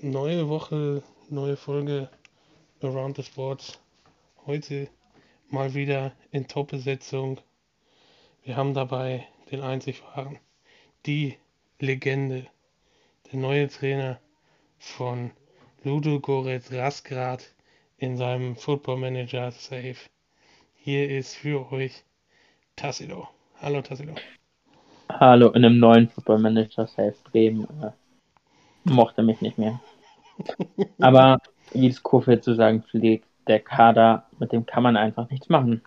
Neue Woche, neue Folge Around the Sports. Heute mal wieder in Top-Besetzung. Wir haben dabei den einzig wahren, die Legende, der neue Trainer von Ludo Goretz Rasgrad in seinem Football Manager Safe. Hier ist für euch Tassilo. Hallo Tassilo. Hallo, in einem neuen Football Manager Safe Bremen mochte mich nicht mehr. Aber wie es Kofeld zu sagen pflegt, der Kader, mit dem kann man einfach nichts machen.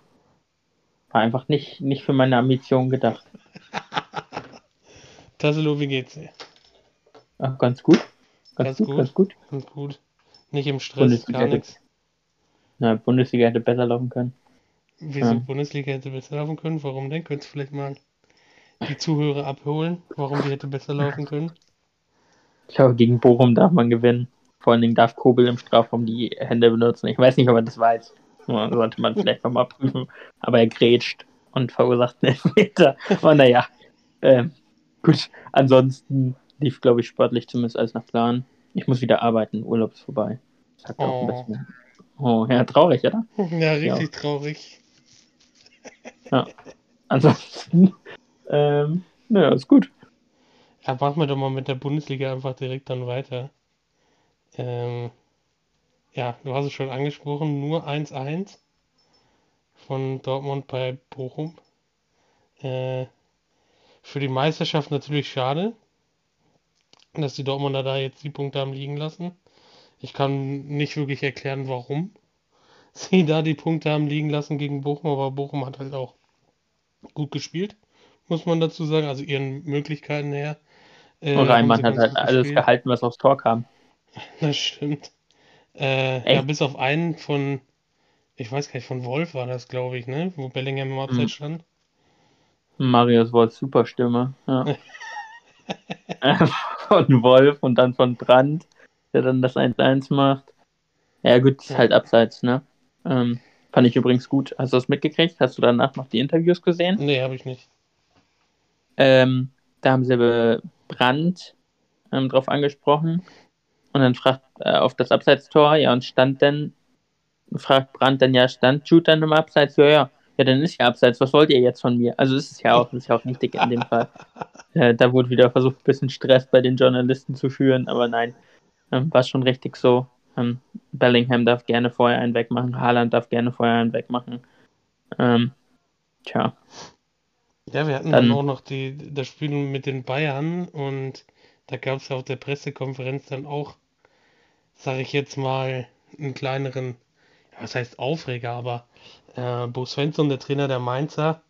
War einfach nicht, nicht für meine Ambitionen gedacht. Tassilo, wie geht's dir? Ach, ganz gut. Ganz, gut, ganz gut. Ganz gut. Nicht im Stress, Bundesliga gar hätte- nichts. Na, Bundesliga hätte besser laufen können. Wieso Ja. Bundesliga hätte besser laufen können? Warum denn? Könntest du vielleicht mal die Zuhörer abholen, warum die hätte besser laufen können? Ich glaube, gegen Bochum darf man gewinnen. Vor allen Dingen darf Kobel im Strafraum die Hände benutzen. Ich weiß nicht, ob er das weiß. Ja, Sollte man vielleicht nochmal prüfen. Aber er grätscht und verursacht einen Elfmeter. Aber naja. Ähm, gut. Ansonsten lief, glaube ich, sportlich zumindest alles nach Plan. Ich muss wieder arbeiten. Urlaub ist vorbei. Sagt auch ein Oh. bisschen. Oh, ja, traurig, oder? Ja, richtig traurig. Ansonsten, ähm, naja, ist gut. Ja, machen wir doch mal mit der Bundesliga einfach direkt dann weiter. Ähm, ja, du hast es schon angesprochen, nur 1-1 von Dortmund bei Bochum. Äh, für die Meisterschaft natürlich schade, dass die Dortmunder da jetzt die Punkte haben liegen lassen. Ich kann nicht wirklich erklären, warum sie da die Punkte haben liegen lassen gegen Bochum, aber Bochum hat halt auch gut gespielt, muss man dazu sagen, also ihren Möglichkeiten her. Äh, Und Reimann hat halt alles gespielt. gehalten, was aufs Tor kam. Das stimmt. Äh, ja, bis auf einen von, ich weiß gar nicht, von Wolf war das, glaube ich, ne? Wo Bellingham im Abseits Mhm. stand. Marius Wolf, super Stimme. Ja. Von Wolf und dann von Brandt, der dann das 1-1 macht. Ja, gut, ist halt abseits, ne? Ähm, fand ich übrigens gut. Hast du das mitgekriegt? Hast du danach noch die Interviews gesehen? Nee, habe ich nicht. Ähm, da haben sie Brandt ähm, drauf angesprochen und dann fragt äh, auf das Abseitstor, ja, und stand denn, fragt Brandt dann, ja, stand Jude dann im Abseits? Ja, ja, ja, dann ist ja Abseits, was wollt ihr jetzt von mir? Also ist es ja auch, ist ja auch richtig in dem Fall. Äh, da wurde wieder versucht, ein bisschen Stress bei den Journalisten zu führen, aber nein, ähm, war schon richtig so. Ähm, Bellingham darf gerne vorher einen wegmachen, Haaland darf gerne vorher einen wegmachen. Ähm, tja, Ja, wir hatten Dann- dann auch noch die, das Spiel mit den Bayern und da gab es ja auf der Pressekonferenz dann auch, sage ich jetzt mal, einen kleineren, ja, was heißt Aufreger, aber äh, Bo Svensson, der Trainer der Mainzer,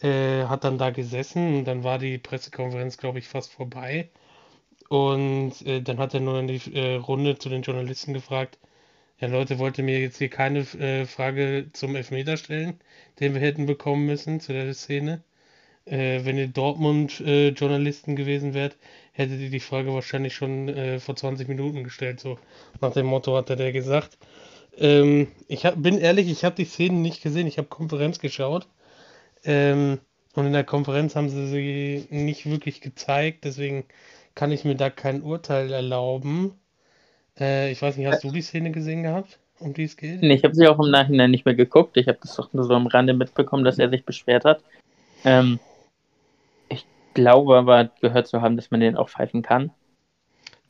äh, hat dann da gesessen und dann war die Pressekonferenz, glaube ich, fast vorbei. Und äh, dann hat er nur in die äh, Runde zu den Journalisten gefragt, ja Leute, wollt ihr mir jetzt hier keine äh, Frage zum Elfmeter stellen, den wir hätten bekommen müssen zu der Szene? Äh, wenn ihr Dortmund-Journalisten gewesen wärt, hättet ihr die Frage wahrscheinlich schon äh, vor 20 Minuten gestellt. So nach dem Motto hat er der gesagt. Ähm, ich hab, bin ehrlich, ich habe die Szenen nicht gesehen. Ich habe Konferenz geschaut. Ähm, und in der Konferenz haben sie sie nicht wirklich gezeigt. Deswegen kann ich mir da kein Urteil erlauben. Äh, ich weiß nicht, hast du die Szene gesehen gehabt, um die es geht? Nee, ich habe sie auch im Nachhinein nicht mehr geguckt. Ich habe das doch nur so am Rande mitbekommen, dass er sich beschwert hat. Ähm, ich glaube aber gehört zu haben, dass man den auch pfeifen kann.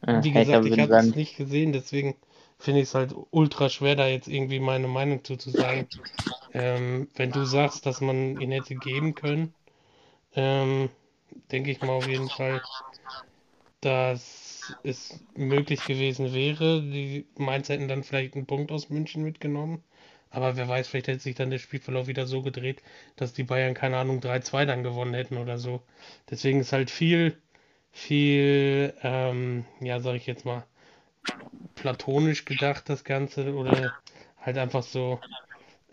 Äh, Wie Hater gesagt, ich würden habe es nicht gesehen, deswegen finde ich es halt ultra schwer, da jetzt irgendwie meine Meinung zu, zu sagen. Ähm, wenn du sagst, dass man ihn hätte geben können, ähm, denke ich mal auf jeden Fall, dass es möglich gewesen wäre. Die Mainz hätten dann vielleicht einen Punkt aus München mitgenommen. Aber wer weiß, vielleicht hätte sich dann der Spielverlauf wieder so gedreht, dass die Bayern, keine Ahnung, 3-2 dann gewonnen hätten oder so. Deswegen ist halt viel, viel, ähm, ja, sag ich jetzt mal, platonisch gedacht, das Ganze, oder halt einfach so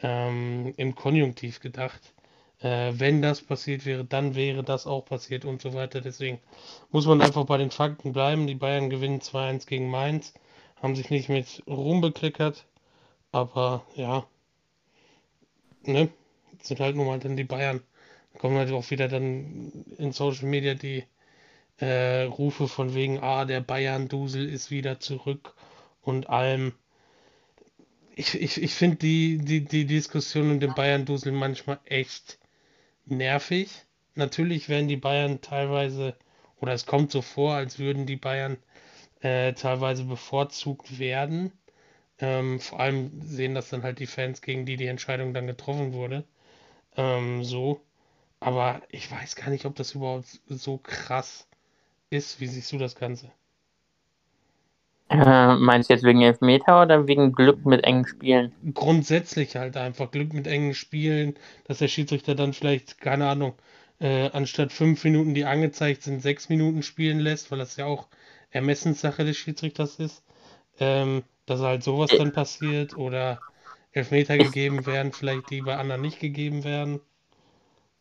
ähm, im Konjunktiv gedacht. Äh, wenn das passiert wäre, dann wäre das auch passiert und so weiter. Deswegen muss man einfach bei den Fakten bleiben. Die Bayern gewinnen 2-1 gegen Mainz, haben sich nicht mit Ruhm bekleckert, aber ja, ne, sind halt nun mal dann die Bayern. Da kommen halt auch wieder dann in Social Media die äh, Rufe von wegen, ah, der Bayern-Dusel ist wieder zurück und allem. Ich, ich, ich finde die, die, die Diskussion um den Bayern-Dusel manchmal echt nervig. Natürlich werden die Bayern teilweise, oder es kommt so vor, als würden die Bayern äh, teilweise bevorzugt werden. Ähm, vor allem sehen das dann halt die Fans, gegen die die Entscheidung dann getroffen wurde. Ähm, so. Aber ich weiß gar nicht, ob das überhaupt so krass ist. Wie siehst du das Ganze? Äh, meinst du jetzt wegen Elfmeter oder wegen Glück mit engen Spielen? Grundsätzlich halt einfach Glück mit engen Spielen, dass der Schiedsrichter dann vielleicht, keine Ahnung, äh, anstatt fünf Minuten, die angezeigt sind, sechs Minuten spielen lässt, weil das ja auch Ermessenssache des Schiedsrichters ist. Ähm, dass halt sowas dann passiert oder Elfmeter gegeben werden, vielleicht die bei anderen nicht gegeben werden.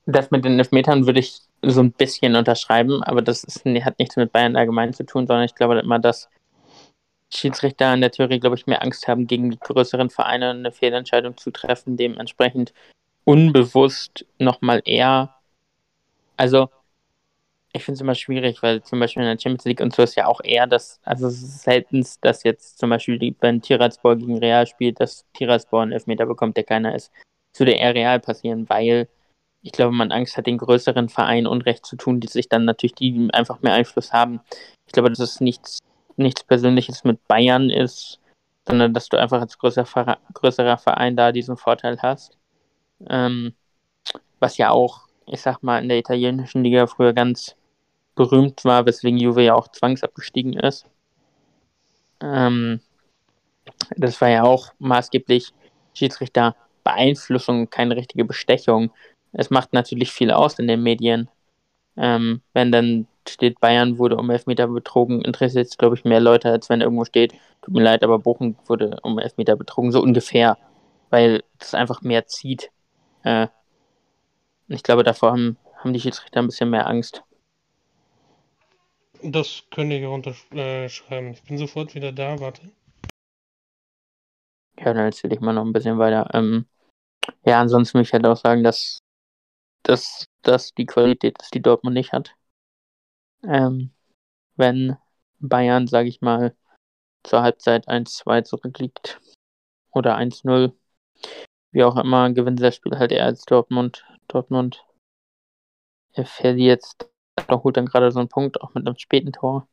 Das mit den Elfmetern würde ich so ein bisschen unterschreiben, aber das ist, hat nichts mit Bayern allgemein zu tun, sondern ich glaube immer, dass Schiedsrichter in der Theorie, glaube ich, mehr Angst haben, gegen die größeren Vereine eine Fehlentscheidung zu treffen, dementsprechend unbewusst nochmal eher. Also, ich finde es immer schwierig, weil zum Beispiel in der Champions League und so ist ja auch eher das, also es ist selten, dass jetzt zum Beispiel, wenn Tiraspol gegen Real spielt, dass Tiraspol einen Elfmeter bekommt, der keiner ist. Das würde eher real passieren, weil ich glaube, man Angst hat, den größeren Vereinen Unrecht zu tun, die sich dann natürlich, die einfach mehr Einfluss haben. Ich glaube, dass es nichts, nichts Persönliches mit Bayern ist, sondern dass du einfach als größer, größerer Verein da diesen Vorteil hast. Ähm, was ja auch, ich sag mal, in der italienischen Liga früher ganz berühmt war, weswegen Juve ja auch zwangsabgestiegen ist. Ähm, das war ja auch maßgeblich Schiedsrichterbeeinflussung, keine richtige Bestechung es macht natürlich viel aus in den Medien. Ähm, wenn dann steht, Bayern wurde um Elfmeter betrogen, interessiert es, glaube ich, mehr Leute, als wenn irgendwo steht, tut mir leid, aber Bochum wurde um Elfmeter betrogen, so ungefähr, weil das einfach mehr zieht. Äh, ich glaube, davor haben, haben die Schiedsrichter ein bisschen mehr Angst. Das könnte ich auch unterschreiben. Ich bin sofort wieder da, warte. Ja, dann erzähle ich mal noch ein bisschen weiter. Ähm, ja, ansonsten möchte ich halt auch sagen, dass dass das die Qualität ist, die Dortmund nicht hat. Ähm, wenn Bayern, sage ich mal, zur Halbzeit 1-2 zurückliegt oder 1-0, wie auch immer, gewinnt das Spiel halt eher als Dortmund. Dortmund verliert, doch holt dann gerade so einen Punkt, auch mit einem späten Tor.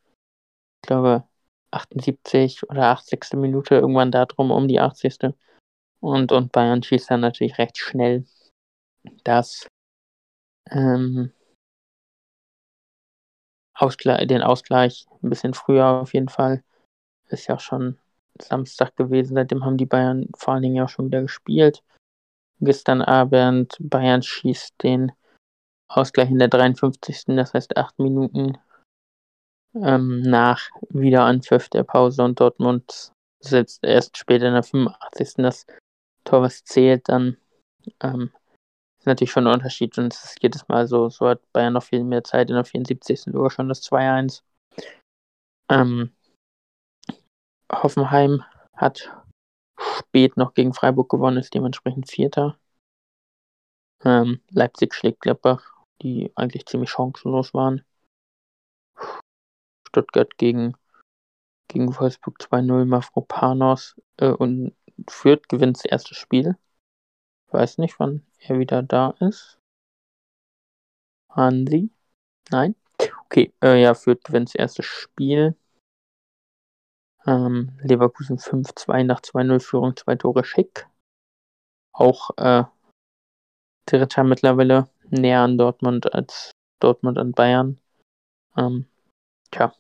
Ich glaube, 78 oder 80. Minute, irgendwann da drum, um die 80. Und, und Bayern schießt dann natürlich recht schnell. Das ähm, Ausgleich, den Ausgleich ein bisschen früher auf jeden Fall. Ist ja auch schon Samstag gewesen, seitdem haben die Bayern vor allen Dingen ja auch schon wieder gespielt. Gestern Abend, Bayern schießt den Ausgleich in der 53. Das heißt acht Minuten ähm, nach Wiederanpfiff der Pause und Dortmund setzt erst später in der 85. das Tor, was zählt, dann ähm, ist natürlich schon ein Unterschied und es ist jedes Mal so, so hat Bayern noch viel mehr Zeit in der 74. Uhr schon das 2-1. Ähm, Hoffenheim hat spät noch gegen Freiburg gewonnen, ist dementsprechend Vierter. Ähm, Leipzig schlägt Gladbach, die eigentlich ziemlich chancenlos waren. Stuttgart gegen, gegen Wolfsburg 2-0, Mafropanos äh, und Fürth gewinnt das erste Spiel. Weiß nicht, wann er wieder da ist. Hansi? Nein? Okay, äh, ja, führt gewinnt das erste Spiel. Ähm, Leverkusen 5-2 nach 2-0 Führung, zwei Tore schick. Auch äh, Dritter mittlerweile näher an Dortmund als Dortmund an Bayern. Ähm, tja.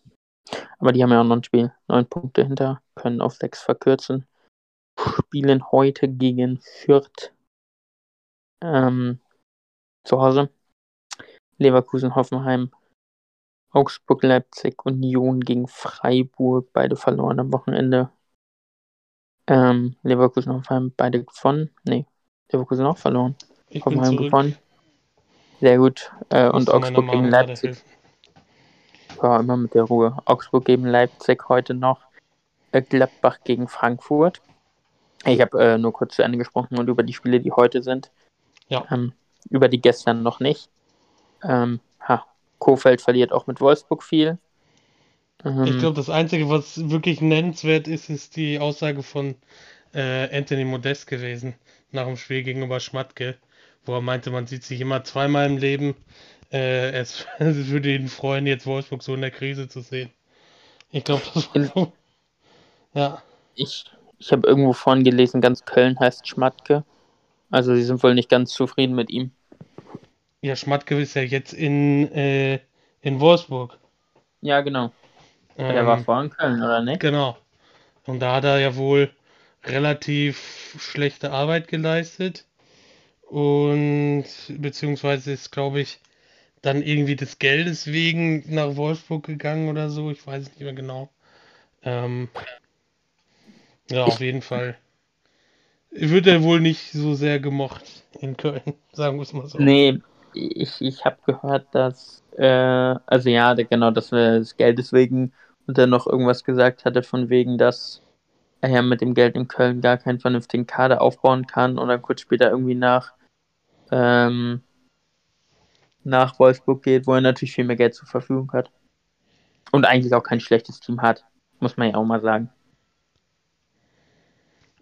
Aber die haben ja auch noch ein Spiel. Neun Punkte hinter, können auf sechs verkürzen. Spielen heute gegen Fürth ähm, zu Hause. Leverkusen, Hoffenheim, Augsburg, Leipzig, Union gegen Freiburg, beide verloren am Wochenende. Ähm, Leverkusen, Hoffenheim, beide gewonnen. Nee, Leverkusen auch verloren. Ich Hoffenheim gewonnen. Sehr gut. Äh, und Augsburg gegen Leipzig. Ja, immer mit der Ruhe. Augsburg gegen Leipzig heute noch. Äh, Gladbach gegen Frankfurt. Ich habe äh, nur kurz zu Ende gesprochen und über die Spiele, die heute sind. Ja. Ähm, über die gestern noch nicht. Ähm, ha, Kofeld verliert auch mit Wolfsburg viel. Ich Ähm, glaube, das Einzige, was wirklich nennenswert ist, ist die Aussage von äh, Anthony Modest gewesen nach dem Spiel gegenüber Schmatke, wo er meinte, man sieht sich immer zweimal im Leben. Äh, es, es würde ihn freuen, jetzt Wolfsburg so in der Krise zu sehen. Ich glaube, das war so. Ja, ich ich habe irgendwo vorhin gelesen, ganz Köln heißt Schmatke. Also sie sind wohl nicht ganz zufrieden mit ihm. ja, Schmatke ist ja jetzt in, äh, in Wolfsburg. Ja, genau. Der war Ähm, vorhin in Köln, oder nicht? genau. Und da hat er ja wohl relativ schlechte Arbeit geleistet. Und beziehungsweise ist, glaube ich, dann irgendwie des Geldes wegen nach Wolfsburg gegangen oder so. Ich weiß es nicht mehr genau. Ähm, ja, auf jeden Fall. Wird er wohl nicht so sehr gemocht in Köln, sagen wir es mal so. Nee, ich, ich habe gehört, dass, äh, also ja, genau, dass wir das Geld deswegen und dann noch irgendwas gesagt hatte, von wegen, dass er ja mit dem Geld in Köln gar keinen vernünftigen Kader aufbauen kann und dann kurz später irgendwie nach, ähm, nach Wolfsburg geht, wo er natürlich viel mehr Geld zur Verfügung hat. Und eigentlich auch kein schlechtes Team hat, muss man ja auch mal sagen.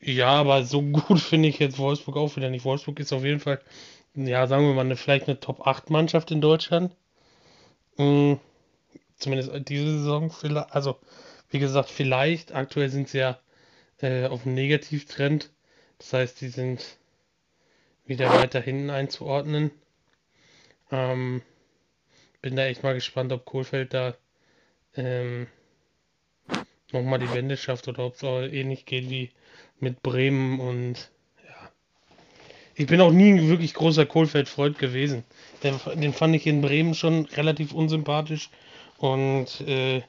Ja, aber so gut finde ich jetzt Wolfsburg auch wieder nicht. Wolfsburg ist auf jeden Fall, ja, sagen wir mal, eine, vielleicht eine Top-8-Mannschaft in Deutschland. Mm, zumindest diese Saison vielleicht. Also, wie gesagt, vielleicht. Aktuell sind sie ja äh, auf einem Negativtrend. Das heißt, die sind wieder weiter hinten einzuordnen. Ähm, bin da echt mal gespannt, ob Kohlfeld da ähm, nochmal die Wende schafft oder ob es auch ähnlich geht wie mit Bremen und ja. Ich bin auch nie ein wirklich großer Kohlfeld-Freund gewesen. Den, den fand ich in Bremen schon relativ unsympathisch und äh,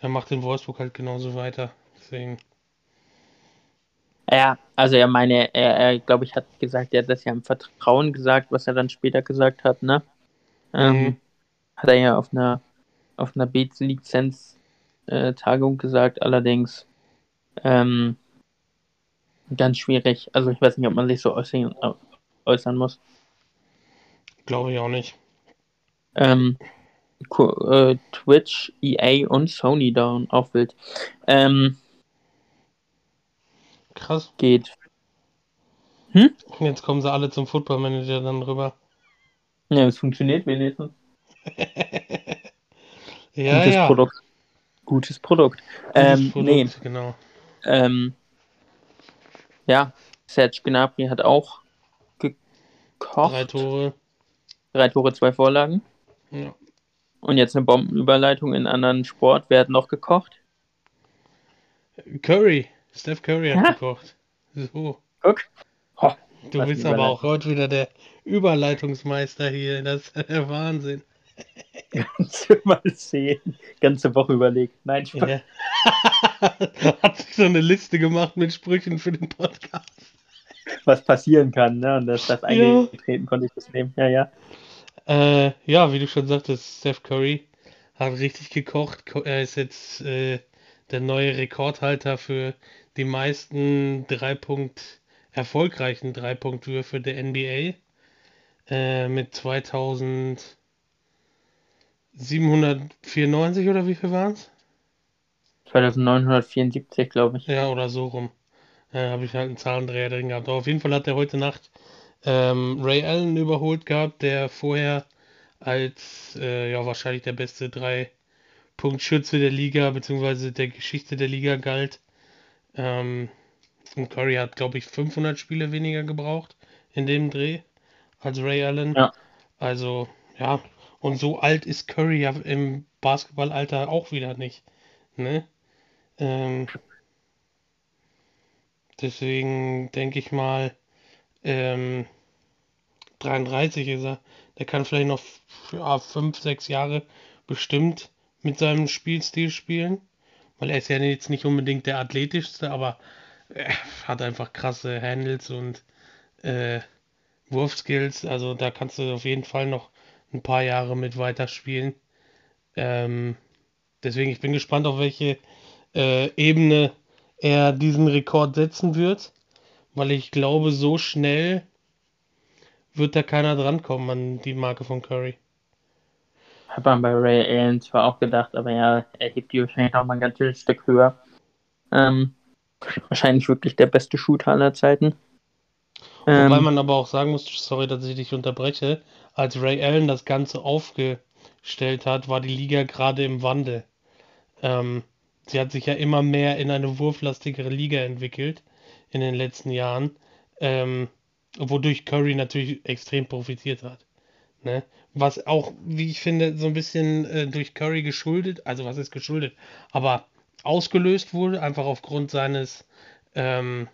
er macht in Wolfsburg halt genauso weiter. Deswegen, Ja, also er meine, er, er glaube ich, hat gesagt, er hat das ja im Vertrauen gesagt, was er dann später gesagt hat, ne? Ähm, Mhm. Hat er ja auf einer auf einer Beats-Lizenz-Tagung gesagt, allerdings ähm, ganz schwierig. Also ich weiß nicht, ob man sich so äußern, äußern muss. glaube ich auch nicht. Ähm, äh, Twitch, EA und Sony down auf Wild. Ähm, Krass. geht. Jetzt kommen sie alle zum Football Manager dann rüber. Ja, es funktioniert wenigstens. Ja, Gutes ja. Produkt. Gutes Produkt. Gutes Ähm, Produkt, nee, genau. ähm, ja, Serge Gnabry hat auch gekocht. Drei Tore. Drei Tore, zwei Vorlagen. Ja. Und jetzt eine Bombenüberleitung in einen anderen Sport. Wer hat noch gekocht? Curry. Steph Curry hat Ja. gekocht. So. Guck. Ho, Du bist aber auch heute wieder der Überleitungsmeister hier. Das ist der Wahnsinn. Kannst du mal sehen. Ganze Woche überlegt. Nein, Spaß. Ja. Hat sich so eine Liste gemacht mit Sprüchen für den Podcast. was passieren kann, ne? Und dass das Ja. eingetreten konnte ich das nehmen. Ja, ja. Äh, ja, wie du schon sagtest, Steph Curry hat richtig gekocht. Ko- Er ist jetzt äh, der neue Rekordhalter für die meisten Dreipunkt erfolgreichen Dreipunktwürfe der NBA. Äh, mit 2794 oder wie viel waren es? 2974, glaube ich. Ja, oder so rum. Äh, habe ich halt einen Zahlendreher drin gehabt. Aber auf jeden Fall hat er heute Nacht ähm, Ray Allen überholt gehabt, der vorher als äh, ja wahrscheinlich der beste Drei-Punkt-Schütze der Liga beziehungsweise der Geschichte der Liga galt. Ähm, und Curry hat, glaube ich, 500 Spiele weniger gebraucht in dem Dreh als Ray Allen. Ja. Also, ja. Und so alt ist Curry ja im Basketballalter auch wieder nicht. Ne? Ähm, deswegen denke ich mal, ähm, 33 ist er. Der kann vielleicht noch ja, 5, 6 Jahre bestimmt mit seinem Spielstil spielen. Weil er ist ja jetzt nicht unbedingt der athletischste, aber er hat einfach krasse Handles und äh, Wurfskills. Also da kannst du auf jeden Fall noch ein paar Jahre mit weiterspielen. Ähm, deswegen, ich bin gespannt, auf welche äh, Ebene er diesen Rekord setzen wird. Weil ich glaube, so schnell wird da keiner drankommen an die Marke von Curry. Hat man bei Ray Allen zwar auch gedacht, aber ja, er hebt die wahrscheinlich noch mal ein ganzes Stück höher. Ähm, wahrscheinlich wirklich der beste Shooter aller Zeiten. Ähm, Wobei man aber auch sagen muss, sorry, dass ich dich unterbreche, als Ray Allen das Ganze aufgestellt hat, war die Liga gerade im Wandel. Ähm, sie hat sich ja immer mehr in eine wurflastigere Liga entwickelt in den letzten Jahren, ähm, wodurch Curry natürlich extrem profitiert hat. Ne? Was auch, wie ich finde, so ein bisschen äh, durch Curry geschuldet, also was ist geschuldet, aber ausgelöst wurde, einfach aufgrund seines ähm,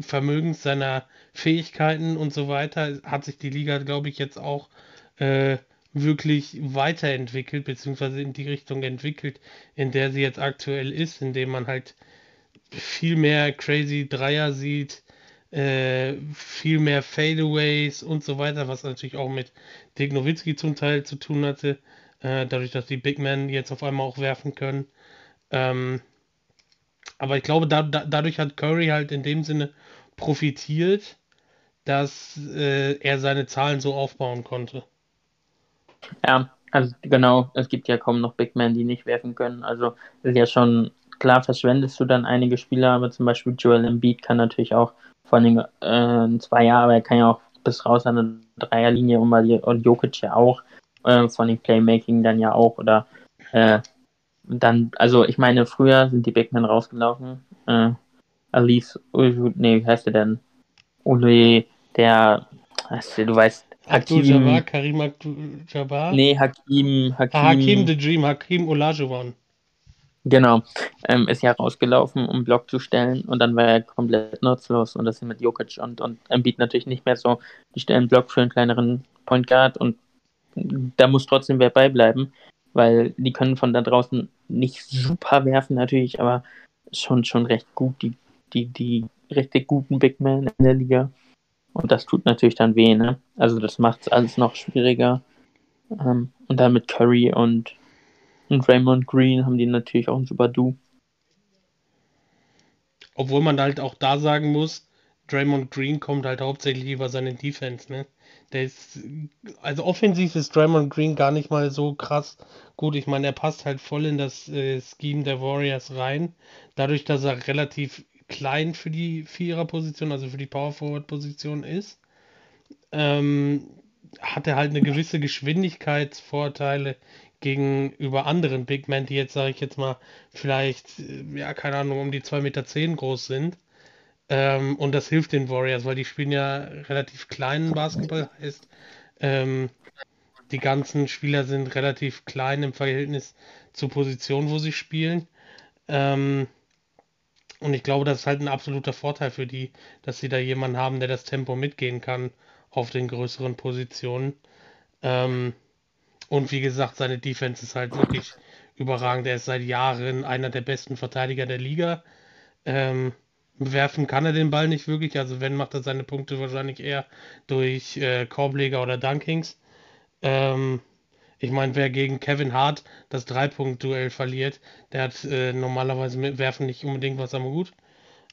Vermögens, seiner Fähigkeiten und so weiter, hat sich die Liga, glaube ich, jetzt auch äh, wirklich weiterentwickelt, beziehungsweise in die Richtung entwickelt, in der sie jetzt aktuell ist, indem man halt viel mehr crazy Dreier sieht, äh, viel mehr Fadeaways und so weiter, was natürlich auch mit Dirk Nowitzki zum Teil zu tun hatte, äh, dadurch, dass die Big Men jetzt auf einmal auch werfen können. Ähm, aber ich glaube, da, da, dadurch hat Curry halt in dem Sinne profitiert, dass äh, er seine Zahlen so aufbauen konnte. Ja, also genau, es gibt ja kaum noch Big Men, die nicht werfen können. Also ist ja schon klar, verschwendest du dann einige Spieler, aber zum Beispiel Joel Embiid kann natürlich auch vor allem äh, zwei Jahre, aber er kann ja auch bis raus an der Dreierlinie und, und Jokic ja auch, äh, von dem Playmaking dann ja auch oder äh, dann, also ich meine, früher sind die Big Men rausgelaufen. Äh, Alice, nee, wie heißt der denn? Uli, der, du weißt, Hakim, Jabbar, Karim Abdul-Jabbar? Nee, Hakim, Hakim. Ah, Hakim the Dream, Hakim Olajuwon. Genau, ähm, ist ja rausgelaufen, um Block zu stellen und dann war er komplett nutzlos und das ist mit Jokic und, und Embiid natürlich nicht mehr so. Die stellen Block für einen kleineren Point Guard und da muss trotzdem wer beibleiben, weil die können von da draußen nicht super werfen natürlich, aber schon, schon recht gut, die, die, die richtig guten Big Men in der Liga. Und das tut natürlich dann weh, ne? Also das macht es alles noch schwieriger. Ähm, und dann mit Curry und, und Raymond Green haben die natürlich auch ein super Du. Obwohl man halt auch da sagen muss, Draymond Green kommt halt hauptsächlich über seine Defense, ne? Der ist, also offensiv ist Draymond Green gar nicht mal so krass gut. Ich meine, er passt halt voll in das äh, Scheme der Warriors rein. Dadurch, dass er relativ klein für die Vierer-Position, also für die Power-Forward-Position ist, ähm, hat er halt eine gewisse Geschwindigkeitsvorteile gegenüber anderen Big Men, die jetzt, sage ich jetzt mal, vielleicht, äh, ja, keine Ahnung, um die 2,10 Meter zehn groß sind. Ähm, und das hilft den Warriors, weil die spielen ja relativ kleinen Basketball, heißt, ähm, die ganzen Spieler sind relativ klein im Verhältnis zur Position, wo sie spielen. Ähm, und ich glaube, das ist halt ein absoluter Vorteil für die, dass sie da jemanden haben, der das Tempo mitgehen kann auf den größeren Positionen. Ähm, und wie gesagt, seine Defense ist halt wirklich überragend. Er ist seit Jahren einer der besten Verteidiger der Liga. Ähm, werfen kann er den Ball nicht wirklich. Also wenn, macht er seine Punkte wahrscheinlich eher durch äh, Korbleger oder Dunkings. Ähm, ich meine, wer gegen Kevin Hart das Dreipunkt-Duell verliert, der hat äh, normalerweise mit Werfen nicht unbedingt was am Hut.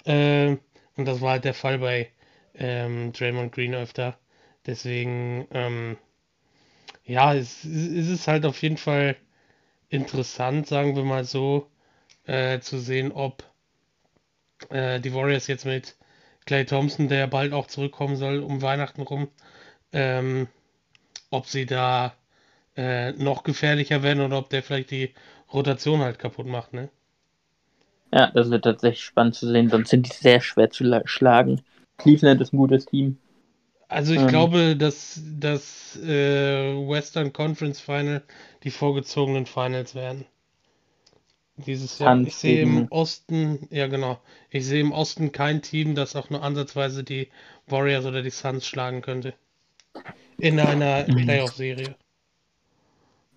Äh, und das war halt der Fall bei ähm, Draymond Green öfter. Deswegen, ähm, ja, es, es ist halt auf jeden Fall interessant, sagen wir mal so, äh, zu sehen, ob äh, die Warriors jetzt mit Clay Thompson, der bald auch zurückkommen soll, um Weihnachten rum, ähm, ob sie da äh, noch gefährlicher werden oder ob der vielleicht die Rotation halt kaputt macht, ne? Ja, das wird tatsächlich spannend zu sehen, sonst sind die sehr schwer zu schlagen. Cleveland ist ein gutes Team. Also ich ähm, glaube, dass das äh, Western Conference Final die vorgezogenen Finals werden. Dieses Jahr. Ich sehe im Osten, ja genau, ich sehe im Osten kein Team, das auch nur ansatzweise die Warriors oder die Suns schlagen könnte. In einer mhm. Playoff-Serie.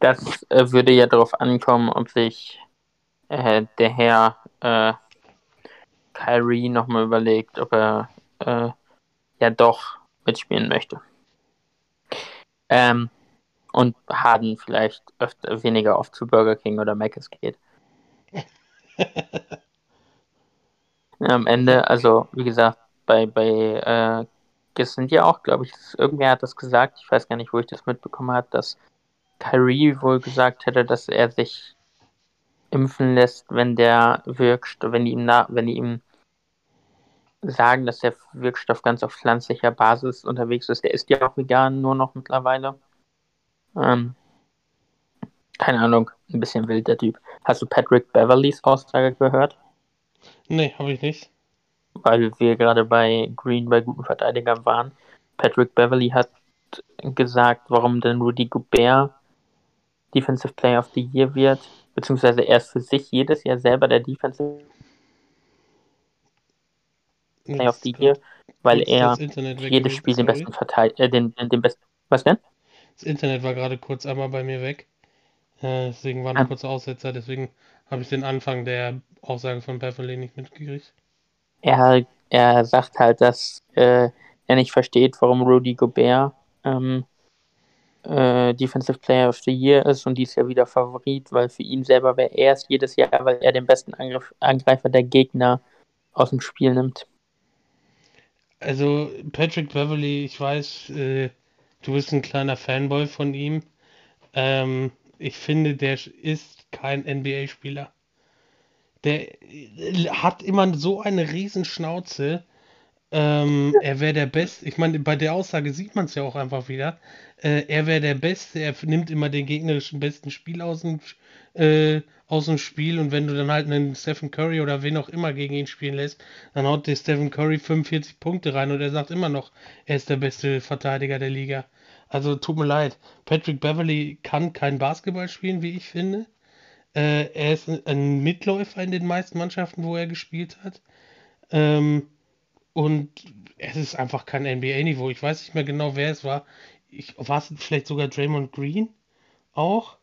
Das äh, würde ja darauf ankommen, ob sich äh, der Herr äh, Kyrie nochmal überlegt, ob er äh, ja doch mitspielen möchte. Ähm, und Harden vielleicht öfter, weniger oft zu Burger King oder Mc's geht. am Ende, also wie gesagt, bei, bei äh, sind ja auch, glaube ich, irgendwer hat das gesagt, ich weiß gar nicht, wo ich das mitbekommen habe, dass Kyrie wohl gesagt hätte, dass er sich impfen lässt, wenn der Wirkstoff, wenn die ihm, na, wenn die ihm sagen, dass der Wirkstoff ganz auf pflanzlicher Basis unterwegs ist. Der ist ja auch vegan, nur noch mittlerweile. Ähm, keine Ahnung, ein bisschen wild der Typ. Hast du Patrick Beverleys Aussage gehört? Nee, habe ich nicht. Weil wir gerade bei Green bei guten Verteidigern waren. Patrick Beverly hat gesagt, warum denn Rudy Gobert Defensive Player of the Year wird, beziehungsweise er ist für sich jedes Jahr selber der Defensive Player of the Year, weil er jedes Spiel den besten Verteidiger, äh, den, den besten, was denn? Das Internet war gerade kurz einmal bei mir weg. Äh, deswegen war ein ah. kurzer Aussetzer, deswegen habe ich den Anfang der Aussage von Beverly nicht mitgekriegt. Er, er sagt halt, dass äh, er nicht versteht, warum Rudy Gobert ähm, äh, Defensive Player of the Year ist und dies Jahr wieder Favorit, weil für ihn selber wäre er es jedes Jahr, weil er den besten Angriff, Angreifer der Gegner aus dem Spiel nimmt. Also Patrick Beverly, ich weiß, äh, du bist ein kleiner Fanboy von ihm. Ähm, ich finde, der ist kein NBA-Spieler. Der äh, hat immer so eine Riesenschnauze. Ähm, er wäre der Beste. Ich meine, bei der Aussage sieht man es ja auch einfach wieder. Äh, er wäre der Beste. Er nimmt immer den gegnerischen besten Spiel aus dem, äh, aus dem Spiel. Und wenn du dann halt einen Stephen Curry oder wen auch immer gegen ihn spielen lässt, dann haut der Stephen Curry 45 Punkte rein und er sagt immer noch, er ist der beste Verteidiger der Liga. Also tut mir leid. Patrick Beverly kann kein Basketball spielen, wie ich finde. Äh, er ist ein Mitläufer in den meisten Mannschaften, wo er gespielt hat. Ähm, und es ist einfach kein NBA-Niveau. Ich weiß nicht mehr genau, wer es war. war es vielleicht sogar Draymond Green auch?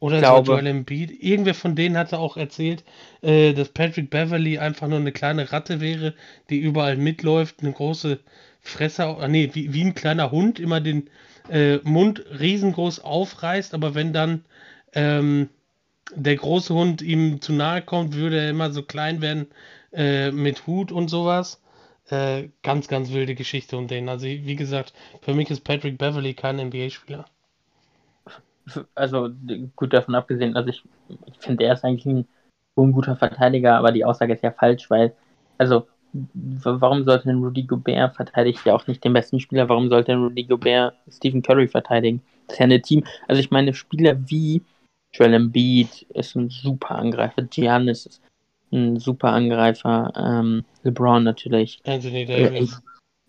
Oder war Joel Embiid. Irgendwer von denen hatte auch erzählt, äh, dass Patrick Beverly einfach nur eine kleine Ratte wäre, die überall mitläuft, eine große Fresser, ah, nee, wie, wie ein kleiner Hund immer den äh, Mund riesengroß aufreißt, aber wenn dann ähm, der große Hund ihm zu nahe kommt, würde er immer so klein werden äh, mit Hut und sowas. Äh, ganz, ganz wilde Geschichte um den. Also, wie gesagt, für mich ist Patrick Beverly kein NBA-Spieler. Also, gut davon abgesehen, also ich, ich finde, er ist eigentlich ein unguter Verteidiger, aber die Aussage ist ja falsch, weil, also, warum sollte denn Rudy Gobert verteidigt ja auch nicht den besten Spieler? Warum sollte denn Rudy Gobert Stephen Curry verteidigen? Das ist ja ein Team. Also, ich meine, Spieler wie Joel Embiid ist ein super Angreifer, Giannis ist ein super Angreifer. Ähm, LeBron natürlich. Anthony Davis.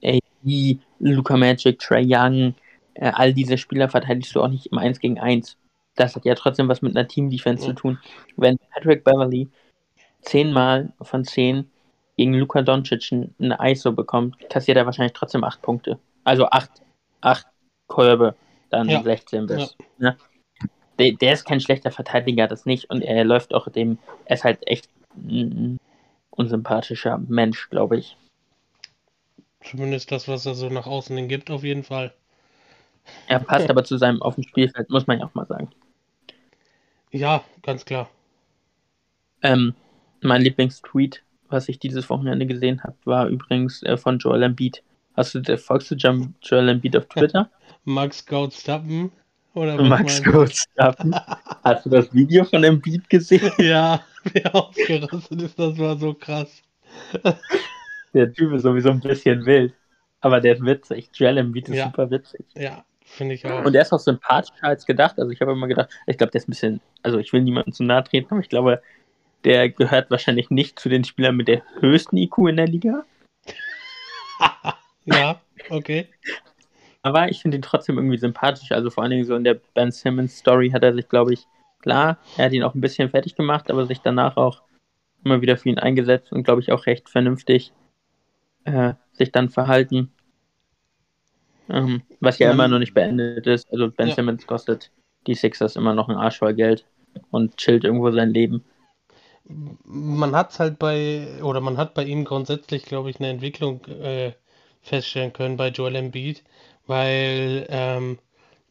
Äh, AD, Luca Magic, Trey Young. Äh, all diese Spieler verteidigst du auch nicht im 1 gegen 1. Das hat ja trotzdem was mit einer Team-Defense ja. zu tun. Wenn Patrick Beverly zehnmal von zehn gegen Luca Doncic eine ISO bekommt, kassiert er wahrscheinlich trotzdem acht Punkte. Also acht, acht Kolbe, dann ja. 16 bis. Ja. Ne? Der, der, ist kein schlechter Verteidiger, das nicht. Und er läuft auch dem, er ist halt echt ein unsympathischer Mensch, glaube ich. Zumindest das, was er so nach außen hin gibt, auf jeden Fall. Er passt aber zu seinem auf dem Spielfeld, muss man ja auch mal sagen. Ja, ganz klar. Ähm, mein Lieblingstweet, was ich dieses Wochenende gesehen habe, war übrigens äh, von Joel Embiid. Hast du, folgst du Joel Embiid auf Twitter? Max Goldstappen oder Max Verstappen. Hast du das Video von Beat gesehen? Ja, wer ausgerastet ist, das war so krass. Der Typ ist sowieso ein bisschen wild. Aber der ist witzig. Joel Embiid ist ja. super witzig. Ja, finde ich auch. Und der ist auch sympathischer als gedacht. Also ich habe immer gedacht, ich glaube, der ist ein bisschen, also ich will niemandem zu nahe treten, aber ich glaube, der gehört wahrscheinlich nicht zu den Spielern mit der höchsten IQ in der Liga. ja, okay. Aber ich finde ihn trotzdem irgendwie sympathisch. Also vor allen Dingen so in der Ben Simmons Story hat er sich, glaube ich, klar, er hat ihn auch ein bisschen fertig gemacht, aber sich danach auch immer wieder für ihn eingesetzt und glaube ich auch recht vernünftig äh, sich dann verhalten. Ähm, was ja, ja, immer noch nicht beendet ist. Also Ben ja. Simmons kostet die Sixers immer noch ein Arsch voll Geld und chillt irgendwo sein Leben. Man hat halt bei, oder man hat bei ihm grundsätzlich, glaube ich, eine Entwicklung äh, feststellen können bei Joel Embiid, weil ähm,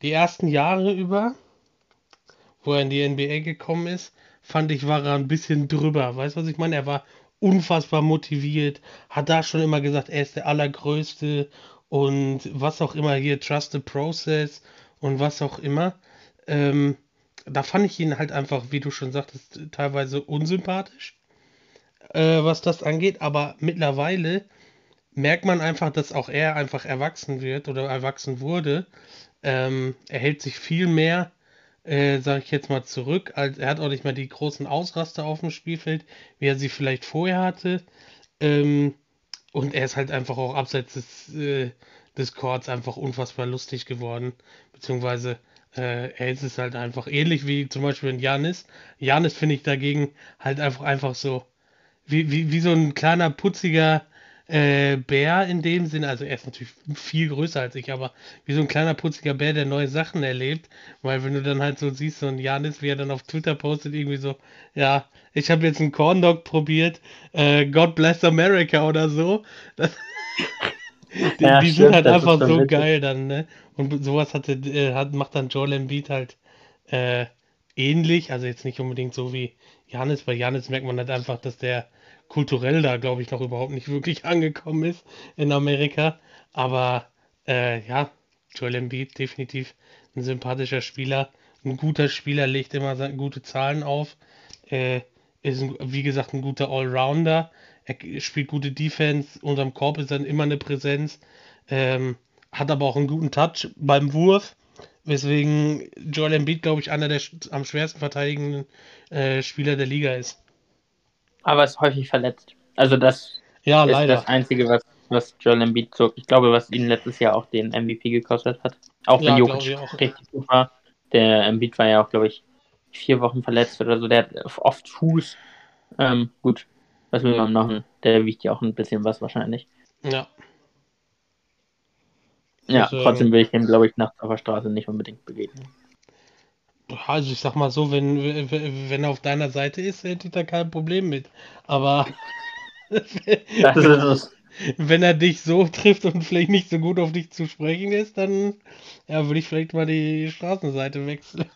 die ersten Jahre über, wo er in die NBA gekommen ist, fand ich, war er ein bisschen drüber. Weißt du, was ich meine? Er war unfassbar motiviert, hat da schon immer gesagt, er ist der Allergrößte und was auch immer hier, Trust the Process und was auch immer. ähm, da fand ich ihn halt einfach, wie du schon sagtest, teilweise unsympathisch, äh, was das angeht. Aber mittlerweile merkt man einfach, dass auch er einfach erwachsen wird oder erwachsen wurde. Ähm, er hält sich viel mehr, äh, sage ich jetzt mal, zurück. Als, er hat auch nicht mehr die großen Ausraster auf dem Spielfeld, wie er sie vielleicht vorher hatte. Ähm, und er ist halt einfach auch abseits des, äh, des Chords einfach unfassbar lustig geworden. Beziehungsweise äh, er ist es halt einfach ähnlich wie zum Beispiel in Janis. Janis finde ich dagegen halt einfach, einfach so wie, wie, wie so ein kleiner putziger äh, Bär in dem Sinne, also er ist natürlich viel größer als ich, aber wie so ein kleiner putziger Bär, der neue Sachen erlebt, weil wenn du dann halt so siehst, so ein Janis, wie er dann auf Twitter postet, irgendwie so, ja, ich habe jetzt einen Corn Dog probiert, äh, God bless America oder so. Das, die, ja, die sind halt einfach so witzig. geil dann, ne? Und sowas hatte, äh, hat, macht dann Joel Embiid halt äh, ähnlich, also jetzt nicht unbedingt so wie Janis, bei Janis merkt man halt einfach, dass der kulturell da, glaube ich, noch überhaupt nicht wirklich angekommen ist in Amerika. Aber äh, ja, Joel Embiid definitiv ein sympathischer Spieler, ein guter Spieler, legt immer gute Zahlen auf, äh, ist ein, wie gesagt ein guter Allrounder, er spielt gute Defense, unterm Korb ist dann immer eine Präsenz, ähm, hat aber auch einen guten Touch beim Wurf, weswegen Joel Embiid, glaube ich, einer der am schwersten verteidigenden äh, Spieler der Liga ist aber ist häufig verletzt. Also das ja, ist leider. das Einzige, was, was Joel Embiid zog. Ich glaube, was ihn letztes Jahr auch den MVP gekostet hat. Auch wenn ja, Jokic richtig gut war. Der Embiid war ja auch, glaube ich, vier Wochen verletzt oder so. Der hat oft Fuß. Ähm, gut, was will man machen? Der wiegt ja auch ein bisschen was wahrscheinlich. Ja. Ja, also, trotzdem will ich ihm, glaube ich, nachts auf der Straße nicht unbedingt begegnen. Also ich sag mal so, wenn, wenn er auf deiner Seite ist, hätte ich da kein Problem mit. Aber wenn er dich so trifft und vielleicht nicht so gut auf dich zu sprechen ist, dann ja, würde ich vielleicht mal die Straßenseite wechseln.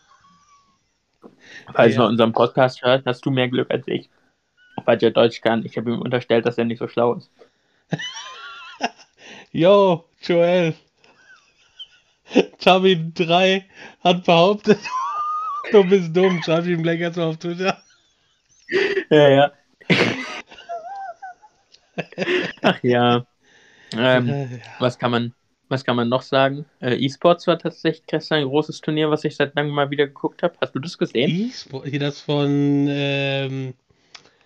Falls ja. er unseren Podcast hört, hast du mehr Glück als ich. Weil er Deutsch kann. Ich habe ihm unterstellt, dass er nicht so schlau ist. Yo, Joel. Chubby 3 hat behauptet, Du bist dumm, schreib ihm gleich jetzt mal auf Twitter. Ja, ja. Ach ja. Ähm, was kann man, was kann man noch sagen? Äh, E-Sports war tatsächlich gestern ein großes Turnier, was ich seit langem mal wieder geguckt habe. Hast du das gesehen? E-Sport, das von ähm,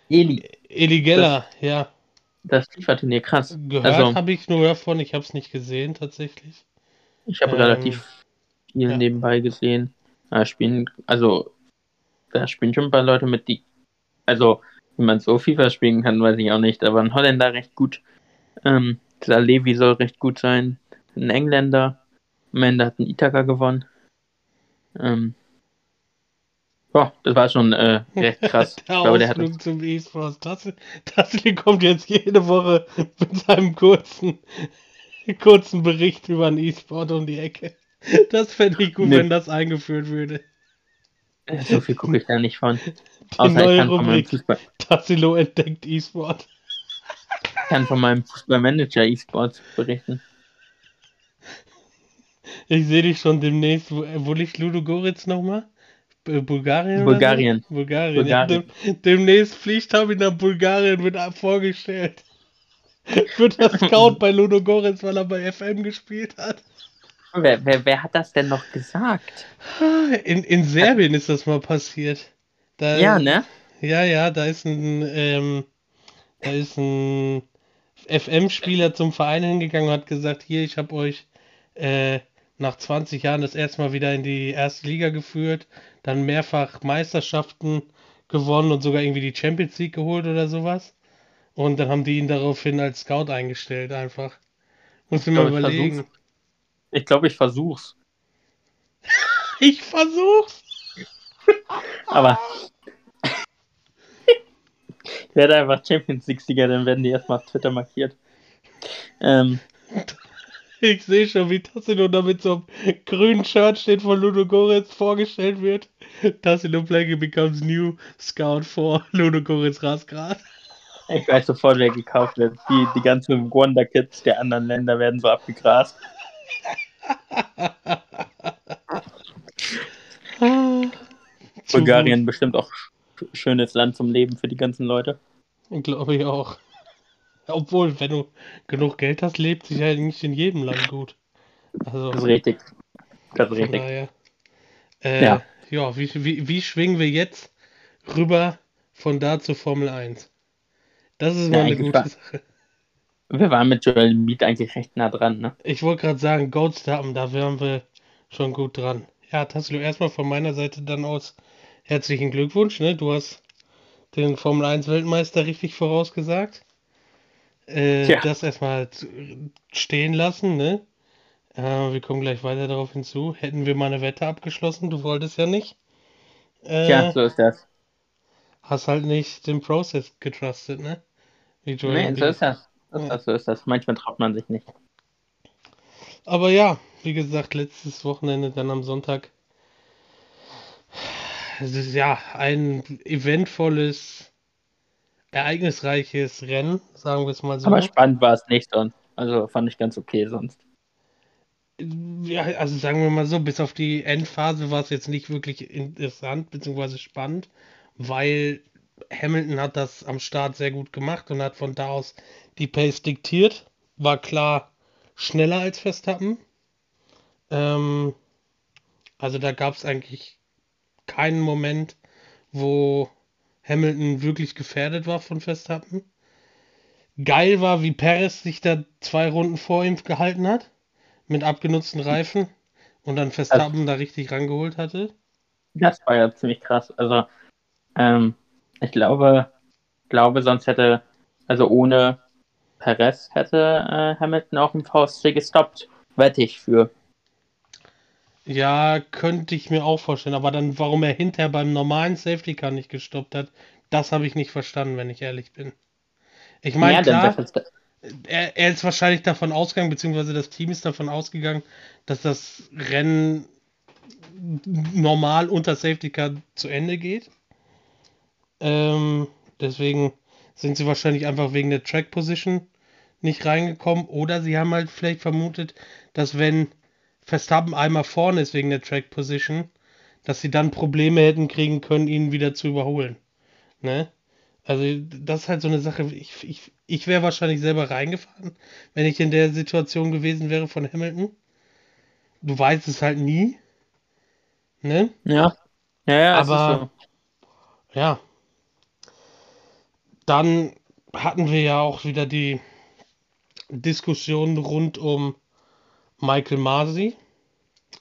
Eli. Eli Geller, das, ja. Das FIFA-Turnier, krass. Gehört also, habe ich nur davon, ich habe es nicht gesehen tatsächlich. Ich habe ähm, relativ viel ja. nebenbei gesehen. Da spielen, also, da spielen schon ein paar Leute mit, die, also, wie man so FIFA spielen kann, weiß ich auch nicht, aber ein Holländer recht gut. Ähm, dieser Levi soll recht gut sein. Ein Engländer. Am Ende hat ein Ithaka gewonnen. Ähm, Boah, das war schon äh, recht krass. der ich glaube, der hat zum E-Sports. Das, das kommt jetzt jede Woche mit seinem kurzen, kurzen Bericht über ein E-Sport um die Ecke. Das fände ich gut, nee. wenn das eingeführt würde. So viel gucke ich da nicht von. Die Außer neue ich kann Rubrik, von Fußball. Tassilo entdeckt E-Sport. Ich kann von meinem Fußballmanager E-Sports berichten. Ich sehe dich schon demnächst. Wo, wo liegt Ludo Goritz nochmal? Bulgarien? Bulgarien. So? Bulgarien. Bulgarien. Ja, dem, demnächst ich nach Bulgarien, wird vorgestellt. wird der Scout bei Ludo Goritz, weil er bei FM gespielt hat. Wer, wer, wer hat das denn noch gesagt? In, in Serbien ist das mal passiert. Da, ja, ne? Ja, ja, da ist ein, ähm, da ist ein FM-Spieler zum Verein hingegangen und hat gesagt, hier, ich habe euch äh, nach 20 Jahren das erste Mal wieder in die erste Liga geführt, dann mehrfach Meisterschaften gewonnen und sogar irgendwie die Champions League geholt oder sowas. Und dann haben die ihn daraufhin als Scout eingestellt, einfach. Muss ich mal überlegen. Versuch's. Ich glaube, ich versuch's. ich versuch's. Aber ich werde einfach Champions League-Sieger, dann werden die erstmal auf Twitter markiert. Ähm, ich sehe schon, wie Tassilo da mit so einem grünen Shirt steht von Ludo Goretz vorgestellt wird. Tassilo Plagge becomes new Scout for Ludo Goretz Rasgrad. Ich weiß sofort, wer gekauft wird. Die, die ganzen Wonder Kids der anderen Länder werden so abgegrast. Bulgarien bestimmt auch sch- schönes Land zum Leben für die ganzen Leute. Glaube ich auch. Obwohl, wenn du genug Geld hast, lebt sich ja nicht in jedem Land gut. Also, Das ist richtig. Das ist richtig. daher. Äh, Ja. ja, wie, wie, wie schwingen wir jetzt rüber von da zur Formel 1? Das ist Ja, mal eine eigentlich gute war- Sache. Wir waren mit Joel Embiid eigentlich recht nah dran, ne? Ich wollte gerade sagen, Goldstappen, da wären wir schon gut dran. Ja, Tassilo, erstmal von meiner Seite dann aus herzlichen Glückwunsch, ne? Du hast den Formel 1 Weltmeister richtig vorausgesagt. Äh, Tja. das erstmal stehen lassen, ne? Äh, wir kommen gleich weiter darauf hinzu. Hätten wir mal eine Wette abgeschlossen, du wolltest ja nicht. Äh, Tja, so ist das. hast halt nicht den Prozess getrustet, ne? Wie Joel Nee, so ist das. Ist Ja. das, so ist das. Manchmal traut man sich nicht. Aber ja, wie gesagt, letztes Wochenende dann am Sonntag. Es ist ja ein eventvolles, ereignisreiches Rennen, sagen wir es mal so. Aber spannend war es nicht sonst. Also fand ich ganz okay sonst. Ja, also sagen wir mal so, bis auf die Endphase war es jetzt nicht wirklich interessant bzw. spannend, weil Hamilton hat das am Start sehr gut gemacht und hat von da aus die Pace diktiert. War klar schneller als Verstappen. Ähm, also da gab es eigentlich keinen Moment, wo Hamilton wirklich gefährdet war von Verstappen. Geil war, wie Perez sich da zwei Runden vor ihm gehalten hat mit abgenutzten Reifen und dann Verstappen da richtig rangeholt hatte. Das war ja ziemlich krass. Also, ähm, ich glaube, glaube, sonst hätte, also ohne Perez hätte äh, Hamilton auch im VSC gestoppt. Wette ich für. Ja, könnte ich mir auch vorstellen, aber dann, warum er hinterher beim normalen Safety Car nicht gestoppt hat, das habe ich nicht verstanden, wenn ich ehrlich bin. Ich meine, ja, klar, er, er ist wahrscheinlich davon ausgegangen, beziehungsweise das Team ist davon ausgegangen, dass das Rennen normal unter Safety Car zu Ende geht. Ähm, deswegen sind sie wahrscheinlich einfach wegen der Track Position nicht reingekommen. Oder sie haben halt vielleicht vermutet, dass wenn Verstappen einmal vorne ist wegen der Track Position, dass sie dann Probleme hätten kriegen können, ihn wieder zu überholen. Ne? Also das ist halt so eine Sache, ich, ich, ich wäre wahrscheinlich selber reingefahren, wenn ich in der Situation gewesen wäre von Hamilton. Du weißt es halt nie. Ne? Ja. Ja, ja, Aber- ist Ja. Dann hatten wir ja auch wieder die Diskussion rund um Michael Masi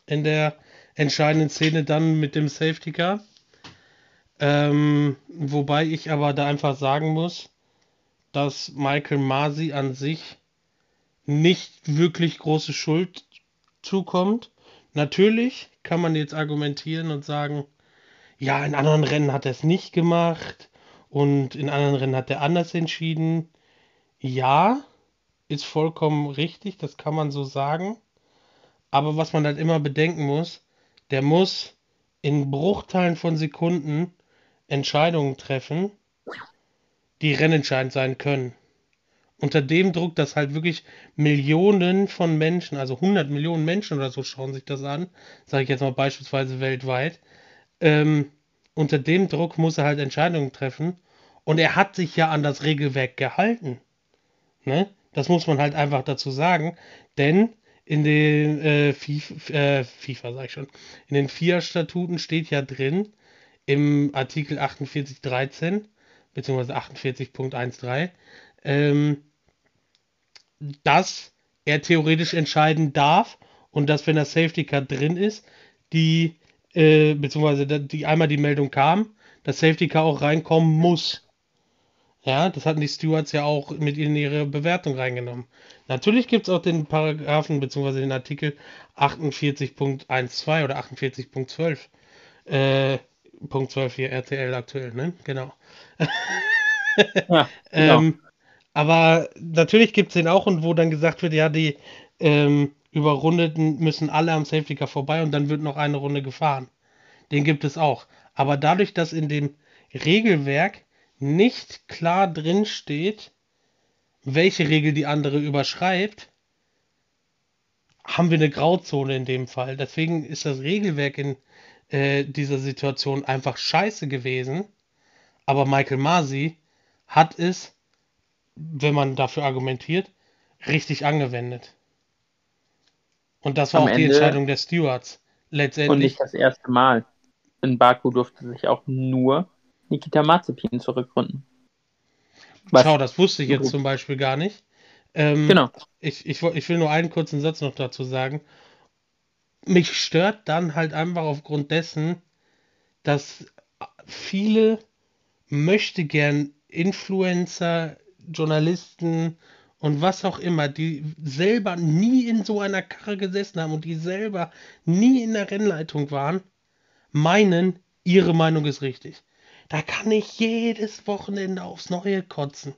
in der entscheidenden Szene dann mit dem Safety Car. Ähm, wobei ich aber da einfach sagen muss, dass Michael Masi an sich nicht wirklich große Schuld zukommt. Natürlich kann man jetzt argumentieren und sagen, ja, in anderen Rennen hat er es nicht gemacht und in anderen Rennen hat er anders entschieden. Ja, ist vollkommen richtig, das kann man so sagen. Aber was man halt immer bedenken muss, der muss in Bruchteilen von Sekunden Entscheidungen treffen, die rennentscheidend sein können. Unter dem Druck, dass halt wirklich Millionen von Menschen, also 100 Millionen Menschen oder so schauen sich das an, sage ich jetzt mal beispielsweise weltweit, ähm, unter dem Druck muss er halt Entscheidungen treffen und er hat sich ja an das Regelwerk gehalten. Ne? Das muss man halt einfach dazu sagen, denn in den äh, FIFA, äh, FIFA sag ich schon, in den FIA-Statuten steht ja drin, im Artikel 48.13 beziehungsweise 48.13, ähm, dass er theoretisch entscheiden darf und dass, wenn das Safety Car drin ist, die, äh, beziehungsweise die einmal die Meldung kam, dass Safety Car auch reinkommen muss. Ja, das hatten die Stewards ja auch mit in ihre Bewertung reingenommen. Natürlich gibt es auch den Paragraphen beziehungsweise den Artikel 48.12 oder 48.12. Äh, Punkt 12 hier RTL aktuell, ne? Genau. Ja, genau. Ähm, aber natürlich gibt es den auch und wo dann gesagt wird, ja, die ähm, Überrundeten müssen alle am Safety Car vorbei und dann wird noch eine Runde gefahren. Den gibt es auch. Aber dadurch, dass in dem Regelwerk nicht klar drin steht, welche Regel die andere überschreibt, haben wir eine Grauzone in dem Fall. Deswegen ist das Regelwerk in äh, dieser Situation einfach scheiße gewesen. Aber Michael Masi hat es, wenn man dafür argumentiert, richtig angewendet. Und das war Am auch die Ende- Entscheidung der Stewards. Und Letztendlich. nicht das erste Mal. In Baku durfte sich auch nur Nikita Mazepin zurückrunden. Was- Schau, das wusste ich jetzt zum Beispiel gar nicht. Ähm, Genau. ich, ich, ich will nur einen kurzen Satz noch dazu sagen. Mich stört dann halt einfach aufgrund dessen, dass viele möchte gern Influencer, Journalisten und was auch immer, die selber nie in so einer Karre gesessen haben und die selber nie in der Rennleitung waren, meinen, ihre Meinung ist richtig. Da kann ich jedes Wochenende aufs Neue kotzen.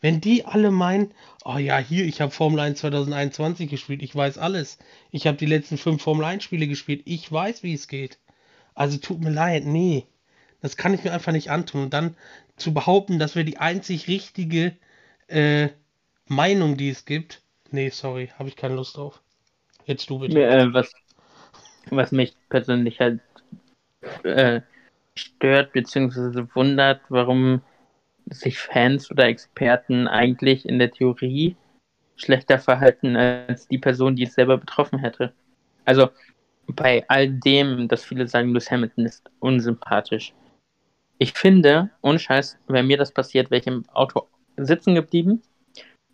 Wenn die alle meinen, oh ja, hier, ich habe Formel 1 2021 gespielt, ich weiß alles. Ich habe die letzten fünf Formel 1 Spiele gespielt, ich weiß, wie es geht. Also tut mir leid, nee. Das kann ich mir einfach nicht antun. Und dann zu behaupten, dass wir die einzig richtige äh, Meinung, die es gibt, nee, sorry, habe ich keine Lust drauf. Jetzt du bitte. Äh, was, was mich persönlich halt äh, stört bzw. wundert, warum sich Fans oder Experten eigentlich in der Theorie schlechter verhalten als die Person, die es selber betroffen hätte. Also bei all dem, dass viele sagen, Lewis Hamilton ist unsympathisch. Ich finde, ohne Scheiß, wenn mir das passiert, wäre ich im Auto sitzen geblieben,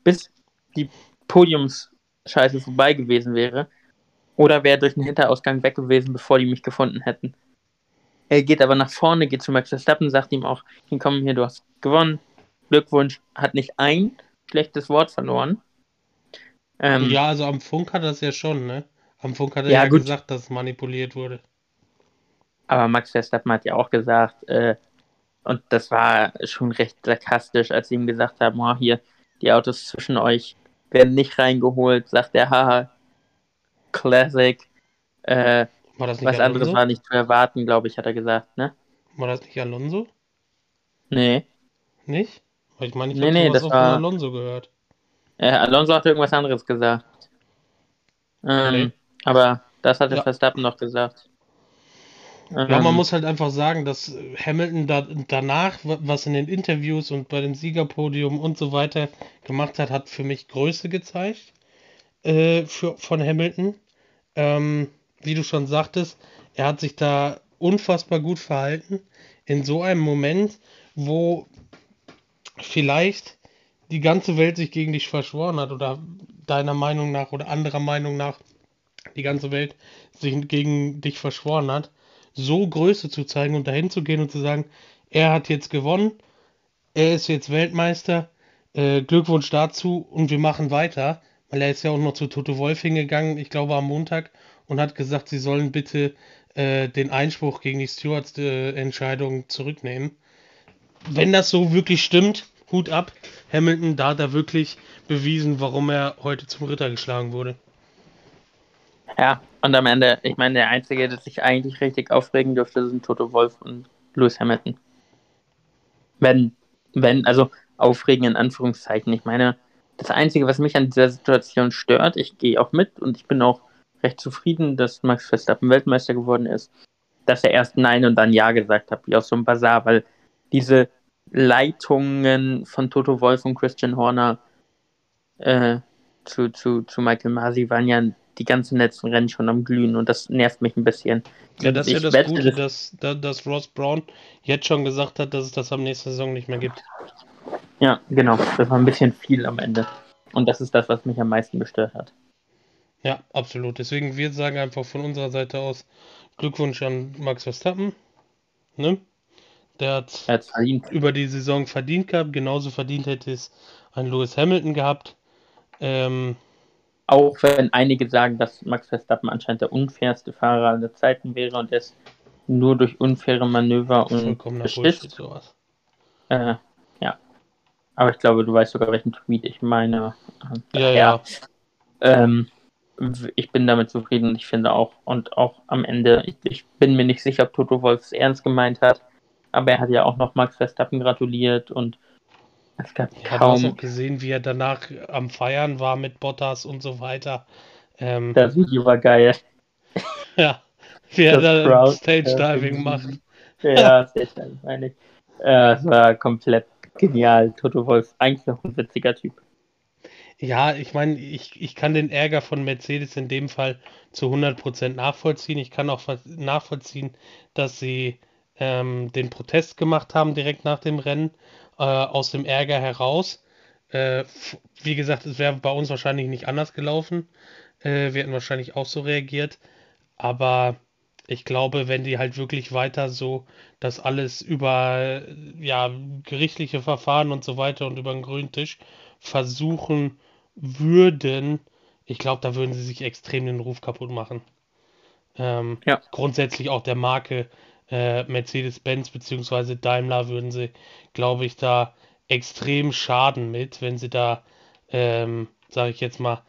bis die Podiumsscheiße vorbei gewesen wäre. Oder wäre durch den Hinterausgang weg gewesen, bevor die mich gefunden hätten. Er geht aber nach vorne, geht zu Max Verstappen, sagt ihm auch, hier komm hier, du hast gewonnen. Glückwunsch, hat nicht ein schlechtes Wort verloren. Ähm, Ja, also am Funk hat er es ja schon, ne? Am Funk hat er Ja, ja, gesagt, dass es manipuliert wurde. Aber Max Verstappen hat ja auch gesagt, äh, und das war schon recht sarkastisch, als sie ihm gesagt haben, oh, hier, die Autos zwischen euch werden nicht reingeholt, sagt er, haha, Classic. Äh, War das nicht was anderes Alonso? war nicht zu erwarten, glaube ich, hat er gesagt, ne? War das nicht Alonso? Nee. Nicht? Weil ich meine, ich Nee, habe nee, das auch war- von Alonso gehört. Äh, Alonso hat irgendwas anderes gesagt. Ähm, Okay. Aber das hatte Ja. Verstappen noch gesagt. Ja, man muss halt einfach sagen, dass äh, Hamilton da, danach, wa- was in den Interviews und bei dem Siegerpodium und so weiter gemacht hat, hat für mich Größe gezeigt äh, für, von Hamilton. Ähm, wie du schon sagtest, er hat sich da unfassbar gut verhalten in so einem Moment, wo vielleicht die ganze Welt sich gegen dich verschworen hat oder deiner Meinung nach oder anderer Meinung nach die ganze Welt sich gegen dich verschworen hat, so Größe zu zeigen und dahin zu gehen und zu sagen, er hat jetzt gewonnen, er ist jetzt Weltmeister, äh, Glückwunsch dazu und wir machen weiter, weil er ist ja auch noch zu Toto Wolf hingegangen, ich glaube am Montag, und hat gesagt, sie sollen bitte äh, den Einspruch gegen die Stewards-Entscheidung zurücknehmen. Wenn das so wirklich stimmt, Hut ab, Hamilton, da hat er wirklich bewiesen, warum er heute zum Ritter geschlagen wurde. Ja, und am Ende, ich meine, der Einzige, der sich eigentlich richtig aufregen dürfte, sind Toto Wolf und Lewis Hamilton. Wenn, wenn, also aufregen in Anführungszeichen. Ich meine, das Einzige, was mich an dieser Situation stört, ich gehe auch mit und ich bin auch recht zufrieden, dass Max Verstappen Weltmeister geworden ist, dass er erst Nein und dann Ja gesagt hat, wie aus so einem Bazar, weil diese Leitungen von Toto Wolf und Christian Horner äh, zu, zu, zu Michael Masi waren ja die ganzen letzten Rennen schon am Glühen und das nervt mich ein bisschen. Ja, das ist ja das wette, Gute, das- dass, dass, dass Ross Brown jetzt schon gesagt hat, dass es das am nächsten Saison nicht mehr gibt. Ja, genau. Das war ein bisschen viel am Ende. Und das ist das, was mich am meisten gestört hat. Ja, absolut. Deswegen, wir sagen einfach von unserer Seite aus Glückwunsch an Max Verstappen. Ne? Der hat hat verdient. über die Saison verdient gehabt. Genauso verdient hätte es ein Lewis Hamilton gehabt. Ähm, Auch wenn einige sagen, dass Max Verstappen anscheinend der unfairste Fahrer aller Zeiten wäre und es nur durch unfaire Manöver und Beschiss. sowas. Äh, ja. Aber ich glaube, du weißt sogar, welchen Tweet ich meine. Ja, daher, ja. Ähm, ich bin damit zufrieden und ich finde auch, und auch am Ende, ich, ich bin mir nicht sicher, ob Toto Wolf es ernst gemeint hat, aber er hat ja auch noch Max Verstappen gratuliert und es gab hast kaum auch gesehen, wie er danach am Feiern war mit Bottas und so weiter. Ähm, Das Video war geil. ja, Wie er da Stage ja, Diving macht. Ja, sehr schön, meine ich. Es war komplett genial. Toto Wolf, eigentlich noch ein witziger Typ. Ja, ich meine, ich, ich kann den Ärger von Mercedes in dem Fall zu 100% nachvollziehen. Ich kann auch nachvollziehen, dass sie ähm, den Protest gemacht haben direkt nach dem Rennen, äh, aus dem Ärger heraus. Äh, wie gesagt, es wäre bei uns wahrscheinlich nicht anders gelaufen. Äh, wir hätten wahrscheinlich auch so reagiert. Aber ich glaube, wenn die halt wirklich weiter so das alles über ja, gerichtliche Verfahren und so weiter und über den grünen Tisch versuchen würden, ich glaube, da würden sie sich extrem den Ruf kaputt machen. Ähm, Ja. grundsätzlich auch der Marke äh, Mercedes-Benz bzw. Daimler würden sie, glaube ich, da extrem schaden mit, wenn sie da, ähm, sage ich jetzt mal,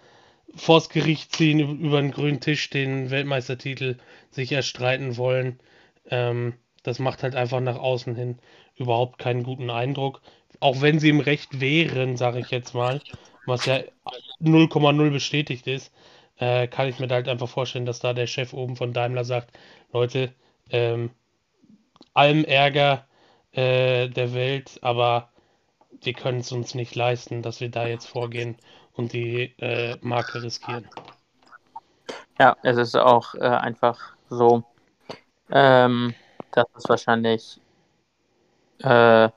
vors Gericht ziehen, üb- über den grünen Tisch den Weltmeistertitel sich erstreiten wollen. Ähm, das macht halt einfach nach außen hin überhaupt keinen guten Eindruck. Auch wenn sie im Recht wären, sage ich jetzt mal, was ja 0,0 bestätigt ist, äh, kann ich mir da halt einfach vorstellen, dass da der Chef oben von Daimler sagt, Leute, ähm, allem Ärger äh, der Welt, aber wir können es uns nicht leisten, dass wir da jetzt vorgehen und die äh, Marke riskieren. Ja, es ist auch äh, einfach so, ähm, dass es wahrscheinlich äh,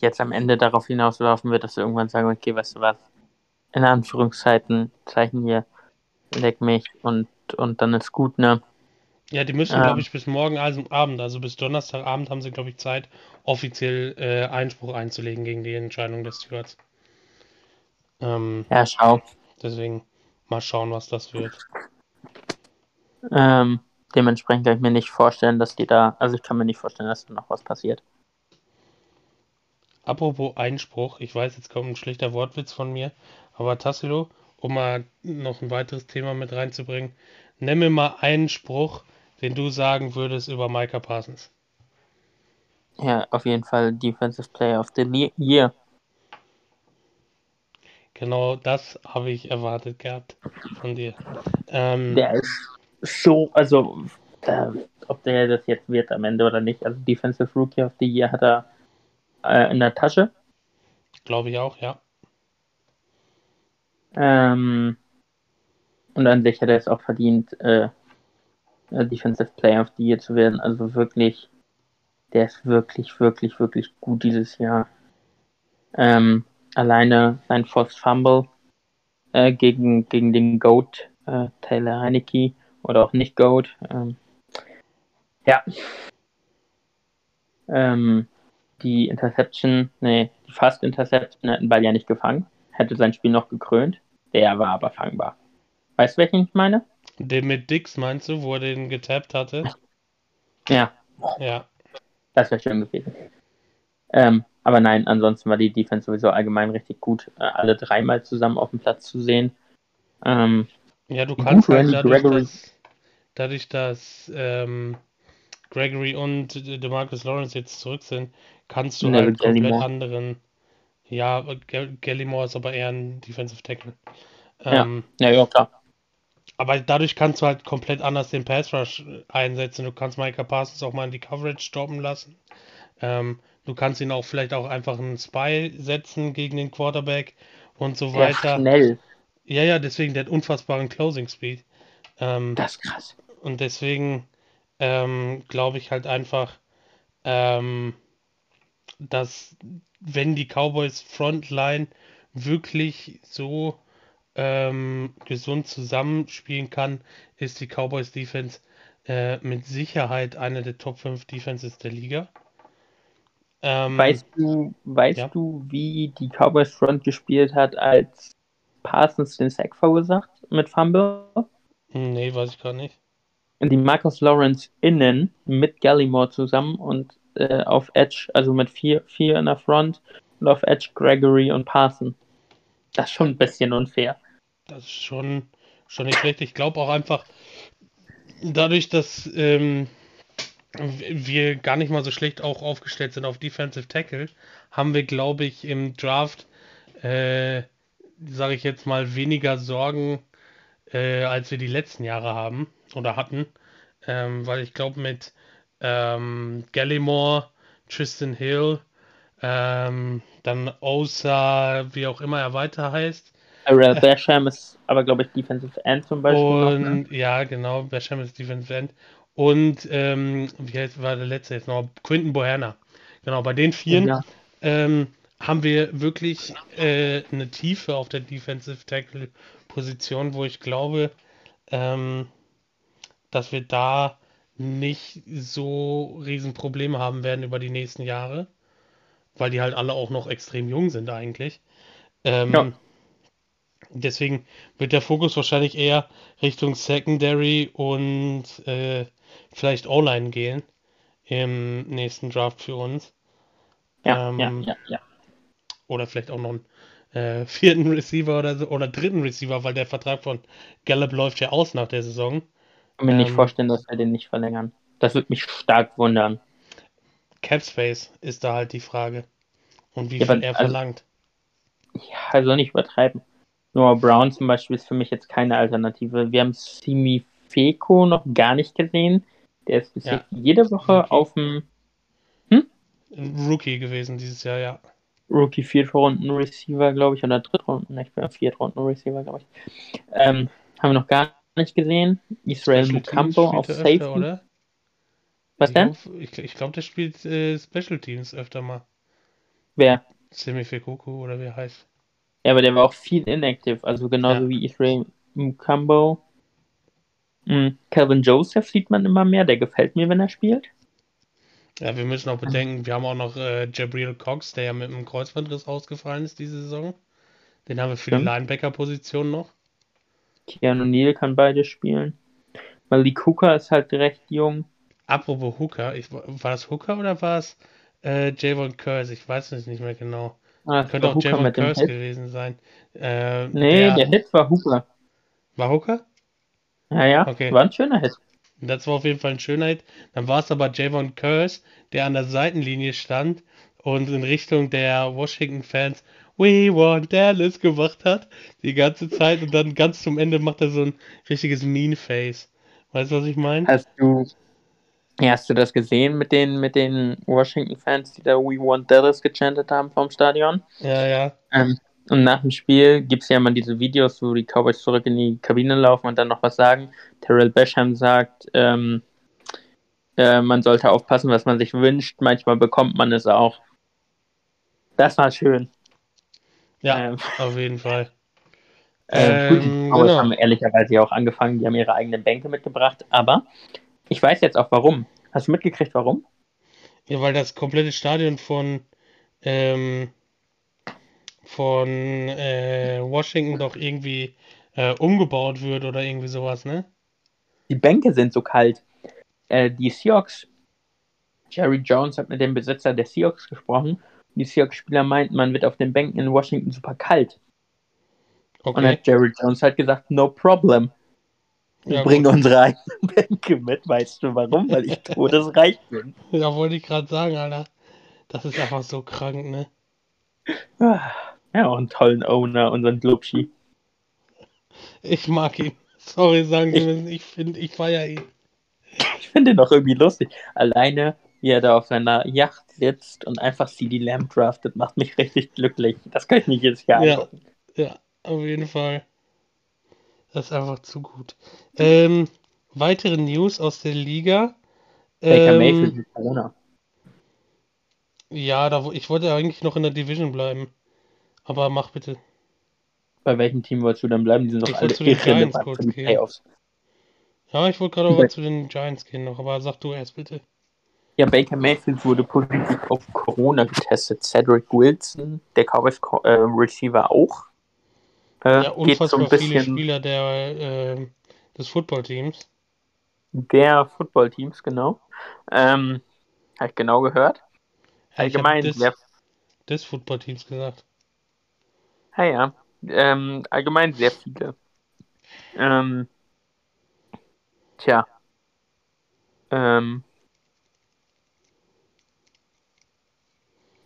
jetzt am Ende darauf hinauslaufen wird, dass wir irgendwann sagen, okay, weißt du was, in Anführungszeichen, Zeichen hier, leck mich und, und dann ist gut, ne? Ja, die müssen, Ähm. glaube ich, bis morgen also Abend, also bis Donnerstagabend haben sie, glaube ich, Zeit, offiziell äh, Einspruch einzulegen gegen die Entscheidung des Stewards. Ähm, Ja, schau. deswegen mal schauen, was das wird. Ähm, dementsprechend kann ich mir nicht vorstellen, dass die da, also ich kann mir nicht vorstellen, dass da noch was passiert. Apropos Einspruch, ich weiß, jetzt kommt ein schlechter Wortwitz von mir, aber Tassilo, um mal noch ein weiteres Thema mit reinzubringen, nenn mir mal einen Spruch, den du sagen würdest über Micah Parsons. Ja, auf jeden Fall Defensive Player of the Le- Year. Genau das habe ich erwartet gehabt von dir. Ähm, Der ist so, also äh, ob der das jetzt wird am Ende oder nicht. Also Defensive Rookie of the Year hat er äh, in der Tasche. Glaube ich auch, ja. Ähm, und an sich hat er es auch verdient, äh, Defensive Player of the Year zu werden. Also wirklich, der ist wirklich, wirklich, wirklich gut dieses Jahr. Ähm, alleine sein Forced Fumble äh, gegen, gegen den GOAT äh, Taylor Heinecke oder auch nicht GOAT. Ähm, ja. Ähm, die Interception, nee, die Fast Interception hat den Ball ja nicht gefangen. Hätte sein Spiel noch gekrönt. Der war aber fangbar. Weißt du, welchen ich meine? Den mit Dix meinst du, wo er den getappt hatte? Ja, Ja. das wäre schön gewesen. Ähm, aber nein, ansonsten war die Defense sowieso allgemein richtig gut, äh, alle dreimal zusammen auf dem Platz zu sehen. Ähm, Ja, du kannst halt dadurch, dass, dadurch, dass ähm, Gregory und DeMarcus Lawrence jetzt zurück sind, kannst du halt komplett Gallimore. anderen. Ja, Gall- Gallimore ist aber eher ein Defensive Tackle. Ja. Ähm, ja, ja, klar. Aber dadurch kannst du halt komplett anders den Pass Rush einsetzen. Du kannst Micah Parsons auch mal in die Coverage stoppen lassen. Ähm, du kannst ihn auch vielleicht auch einfach einen Spy setzen gegen den Quarterback und so weiter. schnell. Ja, ja, deswegen der hat unfassbaren Closing Speed. Ähm, Das ist krass. und deswegen ähm, glaube ich halt einfach, ähm, dass wenn die Cowboys Frontline wirklich so ähm, gesund zusammenspielen kann, ist die Cowboys Defense äh, mit Sicherheit eine der Top 5 Defenses der Liga. Ähm, Weißt du, weißt ja. du, wie die Cowboys Front gespielt hat, als Parsons den Sack verursacht mit Fumble? nee, weiß ich gar nicht. Die Marcus Lawrence innen mit Gallimore zusammen und äh, auf Edge, also mit vier, vier in der Front und auf Edge Gregory und Parson. Das ist schon ein bisschen unfair. Das ist schon, schon nicht schlecht. Ich glaube auch einfach, dadurch, dass ähm, wir gar nicht mal so schlecht auch aufgestellt sind auf Defensive Tackle, haben wir, glaube ich, im Draft, äh, sage ich jetzt mal, weniger Sorgen, äh, als wir die letzten Jahre haben oder hatten. ähm, weil ich glaube mit ähm, Gallimore, Tristan Hill, ähm, dann Osa, wie auch immer er weiter heißt. Ariel Basham ist aber, glaube ich, Defensive End zum Beispiel. Und noch, ne? ja, genau, Basham ist Defensive End. Und ähm, wie heißt, war der letzte jetzt noch? Quinton Boherna. Genau, bei den vieren Ja. ähm, haben wir wirklich äh, eine Tiefe auf der Defensive Tackle Position, wo ich glaube, ähm, dass wir da nicht so riesen Probleme haben werden über die nächsten Jahre, weil die halt alle auch noch extrem jung sind eigentlich. Ähm, Ja. Deswegen wird der Fokus wahrscheinlich eher Richtung Secondary und äh, vielleicht O-Line gehen im nächsten Draft für uns. Ja, Ähm, ja, ja, ja. Oder vielleicht auch noch einen äh, vierten Receiver oder so, oder dritten Receiver, weil der Vertrag von Gallup läuft ja aus nach der Saison. Ich kann mir nicht ähm, vorstellen, dass wir den nicht verlängern. Das würde mich stark wundern. Cap Space ist da halt die Frage. Und wie Ja, viel aber- er also- verlangt. Ja, also nicht übertreiben. Noah Brown zum Beispiel ist für mich jetzt keine Alternative. Wir haben Simi Feko noch gar nicht gesehen. Der ist bis Ja. jede Woche Okay. auf dem Ein Rookie gewesen dieses Jahr, ja. Rookie Viertrunden Receiver, glaube ich, oder Drittrunden, ich bin Viertrunden Receiver, glaube ich. Ähm, haben wir noch gar nicht gesehen. Israel Mukambo auf Safety. öfter, oder? Was ich denn? Ich ich glaube, der spielt äh, Special Teams öfter mal. Wer? Semi Fekuku oder wie heißt. Ja, aber der war auch viel inactive, also genauso Ja. wie Israel Mukambo. Mhm. Calvin Joseph sieht man immer mehr, der gefällt mir, wenn er spielt. Ja, wir müssen auch bedenken, wir haben auch noch äh, Jabril Cox, der ja mit einem Kreuzbandriss ausgefallen ist diese Saison. Den haben wir für die Stimmt. Linebacker-Position noch. Keanu Neal kann beide spielen. Malik Hooker ist halt recht jung. Apropos Hooker, ich, war das Hooker oder war es äh, Javon Curse? Ich weiß es nicht mehr genau. Ah, das Könnte auch Hooker Javon mit dem Curse Hit. gewesen sein. Äh, Nee, der, der Hit war Hooker. war Hooker? Ja, ja, Okay. war ein schöner Hit. Das war auf jeden Fall ein Schönheit. Dann war es aber Javon Curse, der an der Seitenlinie stand und in Richtung der Washington-Fans We want Dallas gemacht hat. Die ganze Zeit und dann ganz zum Ende macht er so ein richtiges Mean-Face. Weißt du, was ich meine? Hast du, ja, hast du das gesehen mit den, mit den Washington-Fans, die da We Want Dallas gechantet haben vom Stadion? Ja, ja. Ähm, und nach dem Spiel gibt es ja immer diese Videos, wo die Cowboys zurück in die Kabine laufen und dann noch was sagen. Terrell Basham sagt, ähm, äh, man sollte aufpassen, was man sich wünscht. Manchmal bekommt man es auch. Das war schön. Ja, Ähm, auf jeden Fall. Äh, gut, die Ähm, Cowboys genau. haben ehrlicherweise ja auch angefangen, die haben ihre eigenen Bänke mitgebracht, aber ich weiß jetzt auch warum. Hast du mitgekriegt, warum? Ja, weil das komplette Stadion von, ähm, von äh, Washington doch irgendwie äh, umgebaut wird oder irgendwie sowas, ne? Die Bänke sind so kalt. Äh, die Seahawks, Jerry Jones hat mit dem Besitzer der Seahawks gesprochen. Die Seahawks-Spieler meinten, man wird auf den Bänken in Washington super kalt. Und Okay. hat Jerry Jones halt gesagt, no problem. Wir Ja, bringen unsere eigenen Bänke mit. Weißt du warum? Weil ich todesreich bin. Ja, wollte ich gerade sagen, Alter. Das ist einfach so krank, ne? Ja, auch einen tollen Owner, unseren Glubschi. Ich mag ihn. Sorry, sagen Sie Ich- mir, ich finde, ich feiere ihn. Ich finde den doch irgendwie lustig. Alleine, wie er da auf seiner Yacht sitzt und einfach CD Lamb draftet, macht mich richtig glücklich. Das kann ich nicht jedes Jahr Ja. angucken. Ja, auf jeden Fall. Das ist einfach zu gut. Ähm, weitere News aus der Liga. Baker Ähm, Mayfield mit Corona. ja, da, ich wollte eigentlich noch in der Division bleiben. Aber mach bitte. Bei welchem Team wolltest du dann bleiben? Die sind doch Ich alle wollte zu den Giants kurz gehen. Playoffs. Ja, ich wollte gerade aber zu den Giants gehen noch, aber sag du erst bitte. Ja, Baker Mayfield wurde positiv auf Corona getestet. Cedric Wilson, der Cowboys äh, Receiver auch. Äh, Ja, geht so unfassbar ein viele bisschen Spieler der, ähm, des Footballteams. der Footballteams, genau. Ähm, Habe ich genau gehört. Ja, Allgemein des, sehr des Footballteams gesagt. Ja, ja. Ähm, allgemein sehr viele. Ähm, tja. Ähm,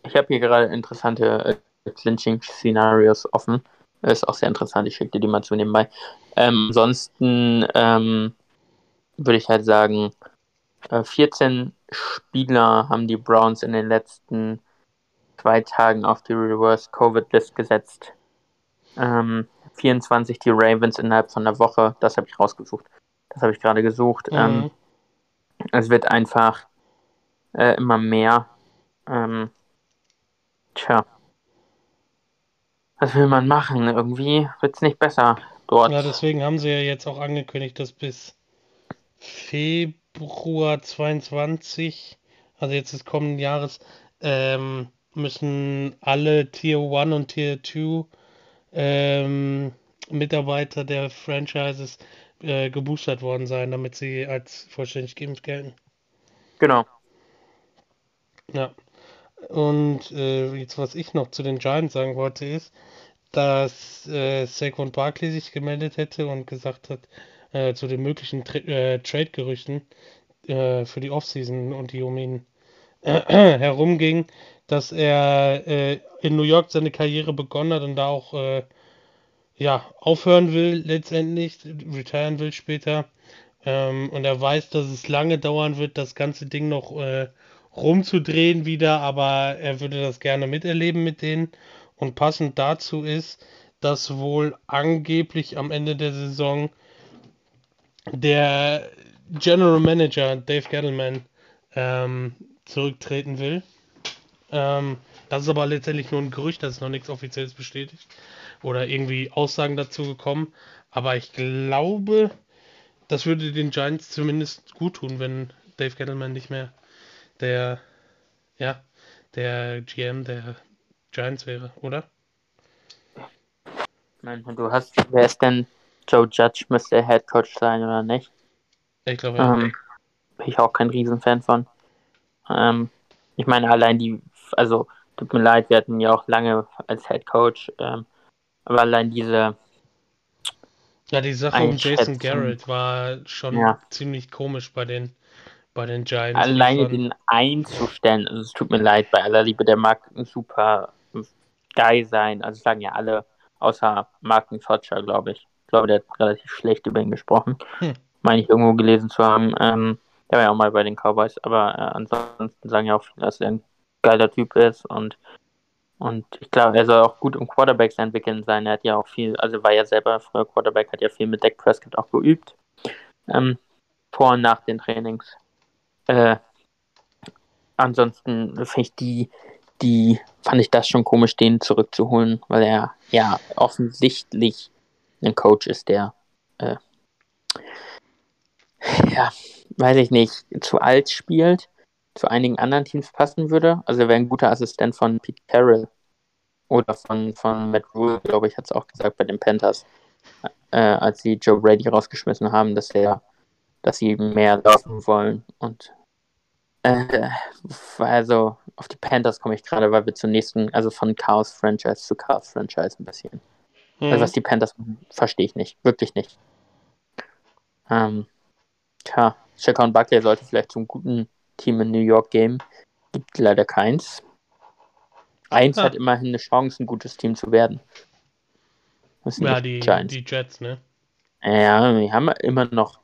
ich habe hier gerade interessante äh, Clinching-Szenarios offen. Ist auch sehr interessant. Ich schicke dir die mal zu nebenbei. Ähm, ansonsten, ähm, würde ich halt sagen, 14 äh, Spieler haben die Browns in den letzten zwei Tagen auf die Reverse Covid List gesetzt. Ähm, 24 die Ravens innerhalb von einer Woche. Das habe ich rausgesucht. Das habe ich gerade gesucht. Mhm. Ähm, es wird einfach äh, immer mehr. Ähm, tja. Was will man machen? Irgendwie wird es nicht besser dort. Ja, deswegen haben sie ja jetzt auch angekündigt, dass bis Februar 22, also jetzt des kommenden Jahres, ähm, müssen alle Tier 1 und Tier 2 ähm, Mitarbeiter der Franchises äh, geboostert worden sein, damit sie als vollständig geimpft gelten. Genau. Ja. Und äh, jetzt, was ich noch zu den Giants sagen wollte, ist, dass äh, Saquon Barkley sich gemeldet hätte und gesagt hat, äh, zu den möglichen Tra äh, Trade-Gerüchten äh, für die Offseason und die um ihn herumging, dass er äh, in New York seine Karriere begonnen hat und da auch äh, ja, aufhören will letztendlich, retiren will später. Ähm, und er weiß, dass es lange dauern wird, das ganze Ding noch rumzudrehen wieder, aber er würde das gerne miterleben mit denen. Und passend dazu ist, dass wohl angeblich am Ende der Saison der General Manager Dave Gettleman ähm, zurücktreten will. Ähm, das ist aber letztendlich nur ein Gerücht, das ist noch nichts Offizielles bestätigt oder irgendwie Aussagen dazu gekommen. Aber ich glaube, das würde den Giants zumindest gut tun, wenn Dave Gettleman nicht mehr der, ja, der GM der Giants wäre, oder? Nein, du hast, wer ist denn Joe Judge müsste Head Coach sein oder nicht? Ich glaube ja. Ähm, bin ich auch kein Riesenfan von. Ähm, ich meine, allein die, also tut mir leid, wir hatten ja auch lange als Head Coach, ähm, aber allein diese. Ja, die Sache um Jason Garrett war schon ja. ziemlich komisch bei den, bei den Giants. Alleine den einzustellen, also es tut mir leid, bei aller Liebe, der mag ein super Guy sein. Also sagen ja alle, außer Martin Fotscher, glaube ich. Ich glaube, der hat relativ schlecht über ihn gesprochen. Hm. Meine ich irgendwo gelesen zu haben. Ähm, der war ja auch mal bei den Cowboys, aber äh, ansonsten sagen ja auch viele, dass er ein geiler Typ ist und und ich glaube, er soll auch gut im Quarterbacks entwickeln sein. Er hat ja auch viel, also war ja selber früher Quarterback, hat ja viel mit Dak Prescott auch geübt. Ähm, vor und nach den Trainings. Äh, ansonsten finde ich die, die, fand ich das schon komisch, den zurückzuholen, weil er ja offensichtlich ein Coach ist, der äh, ja, weiß ich nicht, zu alt spielt zu einigen anderen Teams passen würde. Also er wäre ein guter Assistent von Pete Carroll oder von, von Matt Rule, glaube ich, hat es auch gesagt bei den Panthers, äh, als sie Joe Brady rausgeschmissen haben, dass er, dass sie mehr laufen wollen. Und äh, also auf die Panthers komme ich gerade, weil wir zum nächsten, also von Chaos Franchise zu Chaos Franchise ein bisschen. Mhm. Also was die Panthers verstehe ich nicht, wirklich nicht. Ähm, tja, Shaquan Buckley sollte vielleicht zum guten Team in New York Game. Gibt leider keins. Eins ah. hat immerhin eine Chance, ein gutes Team zu werden. ja, die, Giants. die Jets, ne? Ja, wir haben immer noch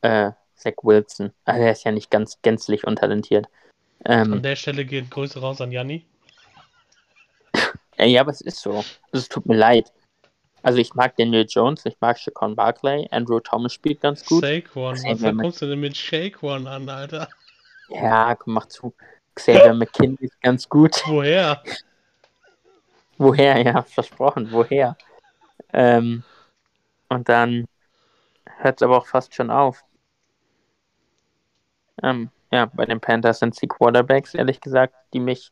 äh, Zach Wilson. Also er ist ja nicht ganz gänzlich untalentiert. Ähm, an der Stelle geht Grüße raus an Janni. ja, aber es ist so. Also, es tut mir leid. Also ich mag Daniel Jones, ich mag Shaquan Barkley, Andrew Thomas spielt ganz gut. Saquon, was kommst du denn mit Shaquan an, Alter? Ja, komm, mach zu. Xavier McKinney ist ganz gut. Woher? Woher, ja, versprochen, woher? Ähm, und dann hört es aber auch fast schon auf. Ähm, ja, bei den Panthers sind es die Quarterbacks, ehrlich gesagt, die mich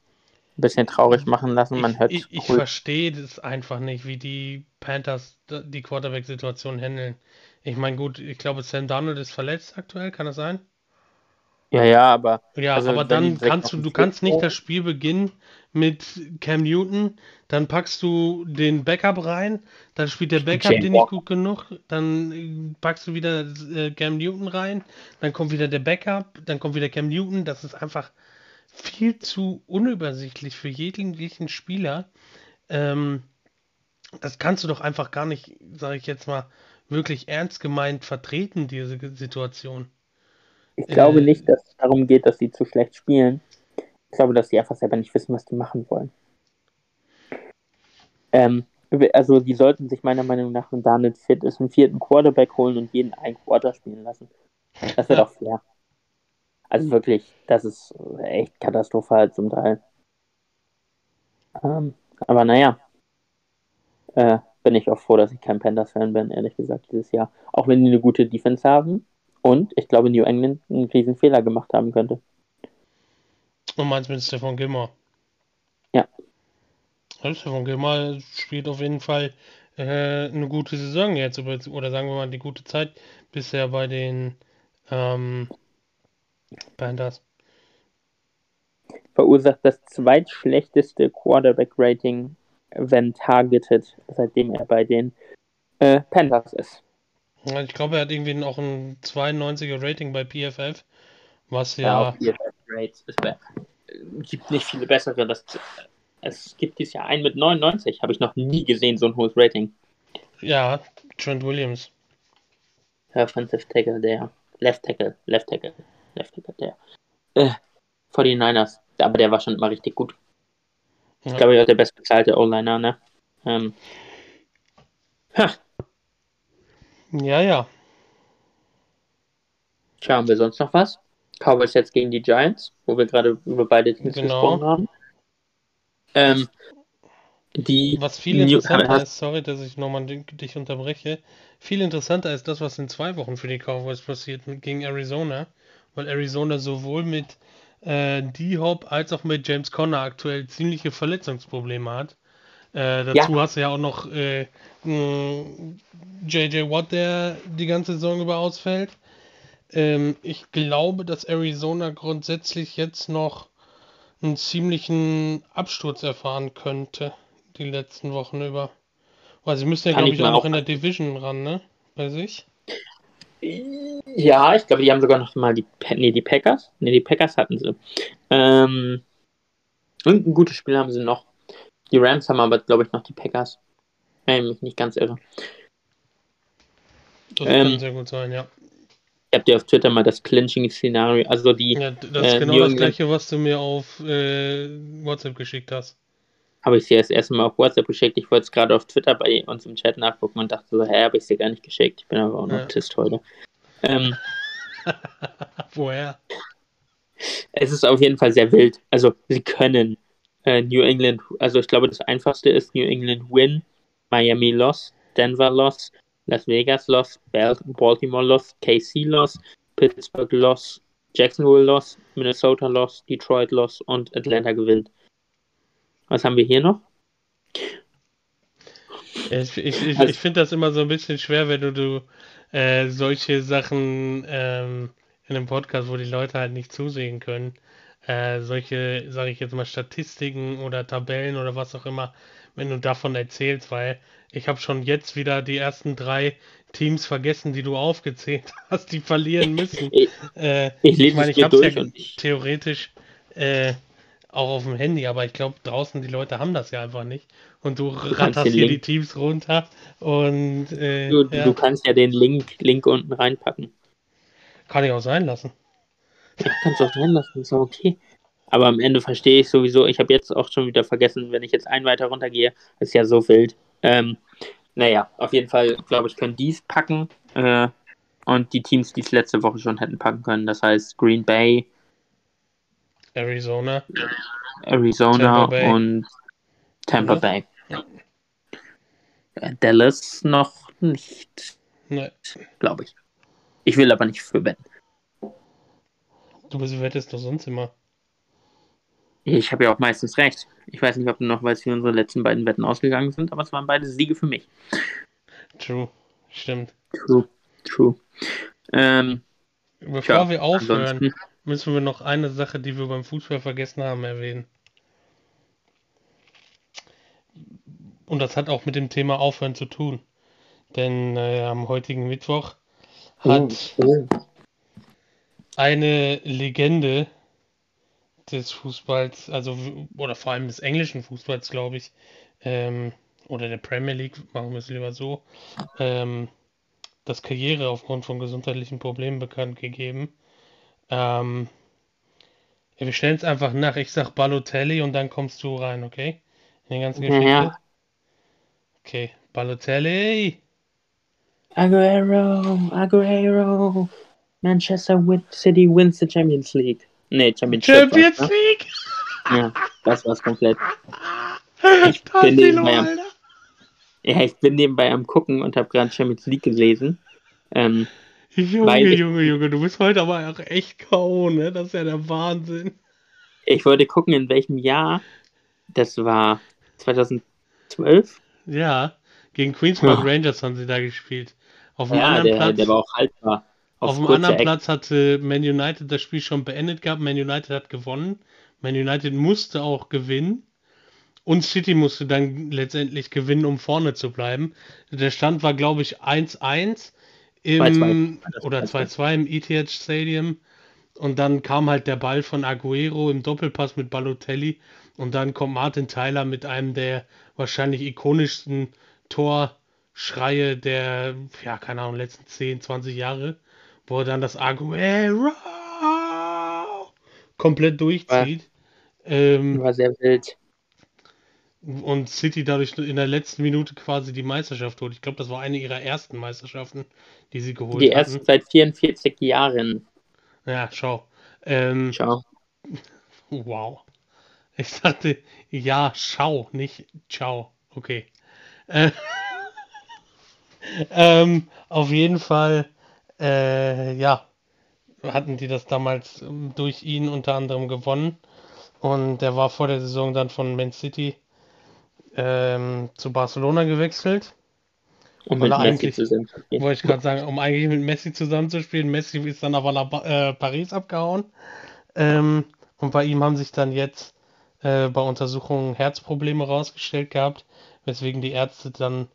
ein bisschen traurig machen lassen. Man hört ich, ich, cool. verstehe das einfach nicht, wie die Panthers die Quarterback-Situation handeln. Ich meine, gut, ich glaube, Sam Donald ist verletzt aktuell, kann das sein? Ja, ja, aber. Ja, also, aber dann kannst du, du kannst nicht das Spiel beginnen mit Cam Newton, dann packst du den Backup rein, dann spielt der Backup den nicht gut genug, dann packst du wieder äh, Cam Newton rein, dann kommt wieder der Backup, dann kommt wieder Cam Newton, das ist einfach viel zu unübersichtlich für jeglichen Spieler. Ähm, das kannst du doch einfach gar nicht, sage ich jetzt mal, wirklich ernst gemeint vertreten, diese Situation. Ich glaube Äh, nicht, dass es darum geht, dass sie zu schlecht spielen. Ich glaube, dass sie einfach selber nicht wissen, was die machen wollen. Ähm, also die sollten sich meiner Meinung nach, wenn Daniel fit ist, einen vierten Quarterback holen und jeden ein Quarter spielen lassen. Das wäre Ja. doch fair. Also wirklich, das ist echt katastrophal zum Teil. Ähm, aber naja, äh, bin ich auch froh, dass ich kein Panthers-Fan bin, ehrlich gesagt, dieses Jahr. Auch wenn die eine gute Defense haben und ich glaube, New England einen riesen Fehler gemacht haben könnte. Und meinst mit Stefan Gilmore? Ja. Stefan Gilmore spielt auf jeden Fall äh, eine gute Saison jetzt, oder sagen wir mal die gute Zeit bisher bei den ähm, Panthers. Verursacht das zweitschlechteste Quarterback-Rating, wenn targeted, seitdem er bei den äh, Panthers ist. Ja, Ich glaube, er hat irgendwie auch ein 92er Rating bei PFF, was ja, auf PFF Rates. Es wär- gibt nicht viele bessere. Das, es gibt dieses Jahr einen mit 99. Habe ich noch nie gesehen, so ein hohes Rating. ja, Trent Williams. Offensive Tackle, der. Left Tackle, Left Tackle, Left Tackle, der. Äh, 49ers. Aber der war schon immer richtig gut. Ich Ja. glaube, er ist der bestbezahlte O-Liner, ne? Ähm, ha, Ja, ja. schauen wir sonst noch was? Cowboys jetzt gegen die Giants, wo wir gerade über beide Teams Genau. gesprochen haben. Ähm, die Was viel New- interessanter hast- ist, sorry, dass ich nochmal dich unterbreche, viel interessanter ist das, was in zwei Wochen für die Cowboys passiert gegen Arizona, weil Arizona sowohl mit äh, D-Hop als auch mit James Conner aktuell ziemliche Verletzungsprobleme hat. Äh, dazu hast du ja auch noch äh, JJ Watt, der die ganze Saison über ausfällt. Ähm, ich glaube, dass Arizona grundsätzlich jetzt noch einen ziemlichen Absturz erfahren könnte, die letzten Wochen über. Weil sie müssen ja, glaube ich auch noch in der Division ran, ne? Bei sich. Ja, ich glaube, die haben sogar noch mal die, nee, die Packers. Nee, die Packers hatten sie. Ähm, und ein gutes Spiel haben sie noch. Die Rams haben aber, glaube ich, noch die Packers. Wenn ich mich nicht ganz irre. Das Ähm, kann sehr gut sein, ja. Ich habe dir auf Twitter mal das Clinching-Szenario, also die Ja, das ist äh, genau New das England- gleiche, was du mir auf äh, WhatsApp geschickt hast. habe ich dir das erste Mal auf WhatsApp geschickt. Ich wollte es gerade auf Twitter bei uns im Chat nachgucken und dachte so, hä, habe ich es dir gar nicht geschickt. Ich bin aber auch noch Ja. Autist heute. Ähm, Woher? es ist auf jeden Fall sehr wild. Also, sie können äh, New England, also ich glaube, das einfachste ist New England win, Miami loss, Denver loss, Las Vegas loss, Bal- Baltimore loss, KC loss, Pittsburgh loss, Jacksonville loss, Minnesota loss, Detroit loss und Atlanta gewinnt. Was haben wir hier noch? Ich, ich, ich, Also- ich finde das immer so ein bisschen schwer, wenn du, du äh, solche Sachen ähm, in einem Podcast, wo die Leute halt nicht zusehen können, äh, solche, sage ich jetzt mal, Statistiken oder Tabellen oder was auch immer, wenn du davon erzählst, weil ich habe schon jetzt wieder die ersten drei Teams vergessen, die du aufgezählt hast, die verlieren müssen. Ich, Äh, ich lese ich meine, es ich habe es ja ich, theoretisch äh, auch auf dem Handy, aber ich glaube, draußen die Leute haben das ja einfach nicht. Und du kannst ratterst hier die Link- Teams runter und äh, du, ja, du kannst ja den Link, Link unten reinpacken. kann ich auch sein lassen. Ja, kannst du auch drin lassen, ist auch okay. Aber am Ende verstehe ich sowieso, ich habe jetzt auch schon wieder vergessen, wenn ich jetzt einen weiter runtergehe, ist ja so wild. Ähm, naja, auf jeden Fall, glaube ich, können die es packen. Äh, und die Teams, die es letzte Woche schon hätten packen können, das heißt Green Bay, Arizona. Arizona Tampa und Tampa Mhm. Bay. Dallas noch nicht, Ne, glaube ich. Ich will aber nicht für wetten. Du bist- wettest doch sonst immer. Ich habe ja auch meistens recht. Ich weiß nicht, ob du noch weißt, wie unsere letzten beiden Wetten ausgegangen sind, aber es waren beide Siege für mich. True. Stimmt. True. True. Ähm, Bevor ja, wir aufhören, ansonsten, müssen wir noch eine Sache, die wir beim Fußball vergessen haben, erwähnen. Und das hat auch mit dem Thema Aufhören zu tun. Denn äh, am heutigen Mittwoch hat oh, eine Legende des Fußballs, also oder vor allem des englischen Fußballs, glaube ich, ähm, oder der Premier League, machen wir es lieber so, ähm, das Karriere aufgrund von gesundheitlichen Problemen bekannt gegeben. Ähm, wir stellen es einfach nach. Ich sag Balotelli und dann kommst du rein, okay? In die ganze Geschichte. Ja. Okay, Balotelli. Aguero, Aguero. Manchester City wins the Champions League. Nee, Championship. Champions war's, ne? League! Ja, das war's komplett. Ich bin nebenbei am- Ja, ich bin nebenbei am gucken und habe gerade Champions League gelesen. Ähm, Junge, ich- Junge, Junge, du bist heute aber auch echt K.O., ne? Das ist ja der Wahnsinn. ich wollte gucken, in welchem Jahr. Das war 2012. Ja, gegen Queens Park Ja. Rangers haben sie da gespielt. Auf dem Ja, anderen der, Platz, der war auch haltbar. Auf dem kurze anderen Eck. Platz hatte Man United das Spiel schon beendet gehabt. Man United hat gewonnen. Man United musste auch gewinnen. Und City musste dann letztendlich gewinnen, um vorne zu bleiben. Der Stand war, glaube ich, 1-1 im 2-2. oder 2-2 im ETH Stadium. Und dann kam halt der Ball von Aguero im Doppelpass mit Balotelli. Und dann kommt Martin Tyler mit einem der wahrscheinlich ikonischsten Torschreie der, ja, keine Ahnung, letzten 10, 20 Jahre, wo er dann das Aguero komplett durchzieht. Ähm, War sehr wild. und City dadurch in der letzten Minute quasi die Meisterschaft holt. Ich glaube, das war eine ihrer ersten Meisterschaften, die sie geholt Die hatten. ersten seit 44 Jahren. Ja, schau. Ähm, Schau. wow. Ich dachte, ja, schau, nicht ciao. Okay. Äh, ähm, auf jeden Fall, äh, ja, hatten die das damals ähm, durch ihn unter anderem gewonnen. Und der war vor der Saison dann von Man City ähm, zu Barcelona gewechselt. Um mit Messi eigentlich- zusammen zu spielen. Wollte ich gerade sagen, um eigentlich mit Messi zusammenzuspielen. Messi ist dann aber nach äh, Paris abgehauen. Ähm, und bei ihm haben sich dann jetzt äh, bei Untersuchungen Herzprobleme rausgestellt gehabt, weswegen die Ärzte dann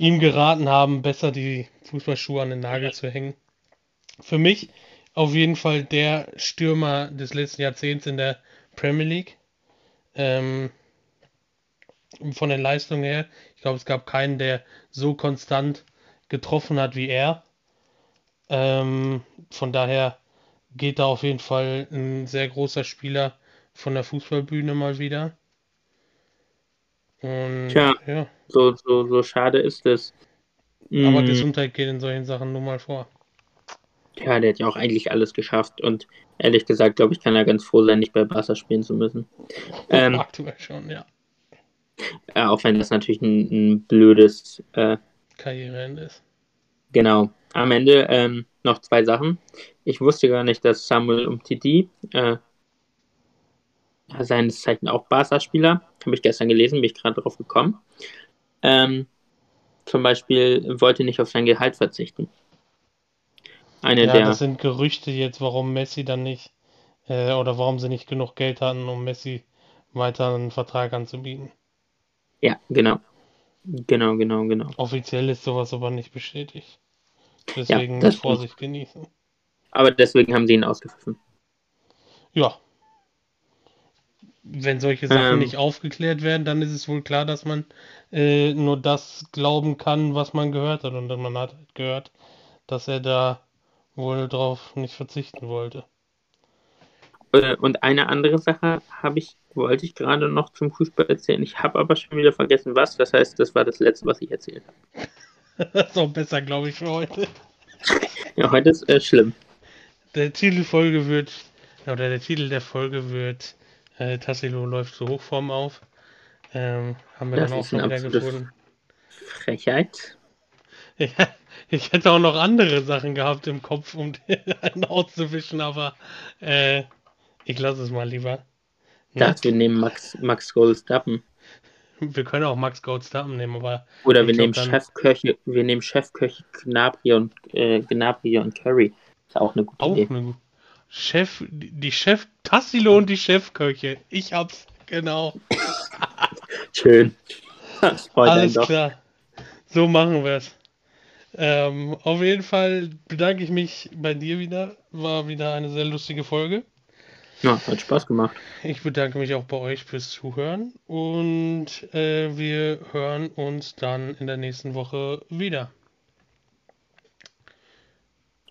ihm geraten haben, besser die Fußballschuhe an den Nagel zu hängen. Für mich auf jeden Fall der Stürmer des letzten Jahrzehnts in der Premier League. Ähm, von der Leistung her. Ich glaube, es gab keinen, der so konstant getroffen hat wie er. Ähm, von daher geht da auf jeden Fall ein sehr großer Spieler von der Fußballbühne mal wieder. Und Tja. ja, So, so, so schade ist es. aber Mm, Gesundheit geht in solchen Sachen nun mal vor. Ja, der hat ja auch eigentlich alles geschafft. Und ehrlich gesagt, glaube ich, kann er ganz froh sein, nicht bei Barca spielen zu müssen. Ähm, Aktuell schon, ja. Ja, auch wenn das natürlich ein, ein blödes, äh, Karriereende ist. genau. Am Ende ähm, noch zwei Sachen. Ich wusste gar nicht, dass Samuel Umtiti, äh, seines Zeichen auch Barca-Spieler, habe ich gestern gelesen, bin ich gerade drauf gekommen. Ähm, zum Beispiel wollte nicht auf sein Gehalt verzichten. Eine Ja, der, das sind Gerüchte jetzt, warum Messi dann nicht, äh, oder warum sie nicht genug Geld hatten, um Messi weiter einen Vertrag anzubieten. ja, genau. Genau, genau, genau. Offiziell ist sowas aber nicht bestätigt. Deswegen stimmt. Vorsicht genießen. Aber deswegen haben sie ihn ausgepfiffen. Ja. Wenn solche Sachen Ähm. nicht aufgeklärt werden, dann ist es wohl klar, dass man äh, nur das glauben kann, was man gehört hat. Und man hat halt gehört, dass er da wohl drauf nicht verzichten wollte. Äh, Und eine andere Sache habe ich, wollte ich gerade noch zum Fußball erzählen. Ich habe aber schon wieder vergessen, was. Das heißt, das war das Letzte, was ich erzählt habe. Das ist auch besser, glaube ich, für heute. Ja, heute ist äh, schlimm. Der Titelfolge wird, oder der Titel der Folge wird, äh, Tassilo läuft zur Hochform auf. Ähm, haben wir Das dann auch schon wieder gefunden. Frechheit. Ja, ich hätte auch noch andere Sachen gehabt im Kopf, um einen auszuwischen, aber äh, ich lasse es mal lieber. Ich Ne? dachte, wir nehmen Max, Max Goldstappen. Wir können auch Max Goldstappen nehmen, aber Oder wir nehmen dann- Chefköche, wir nehmen Chefköche Gnabry und äh, Gnabry und Curry. Ist auch eine gute auch Idee. eine Chef, die Chef, Tassilo und die Chefköche. Ich hab's, genau. Schön. Alles klar. So machen wir es. Ähm, auf jeden Fall bedanke ich mich bei dir wieder. War wieder eine sehr lustige Folge. Ja, hat Spaß gemacht. Ich bedanke mich auch bei euch fürs Zuhören und äh, wir hören uns dann in der nächsten Woche wieder.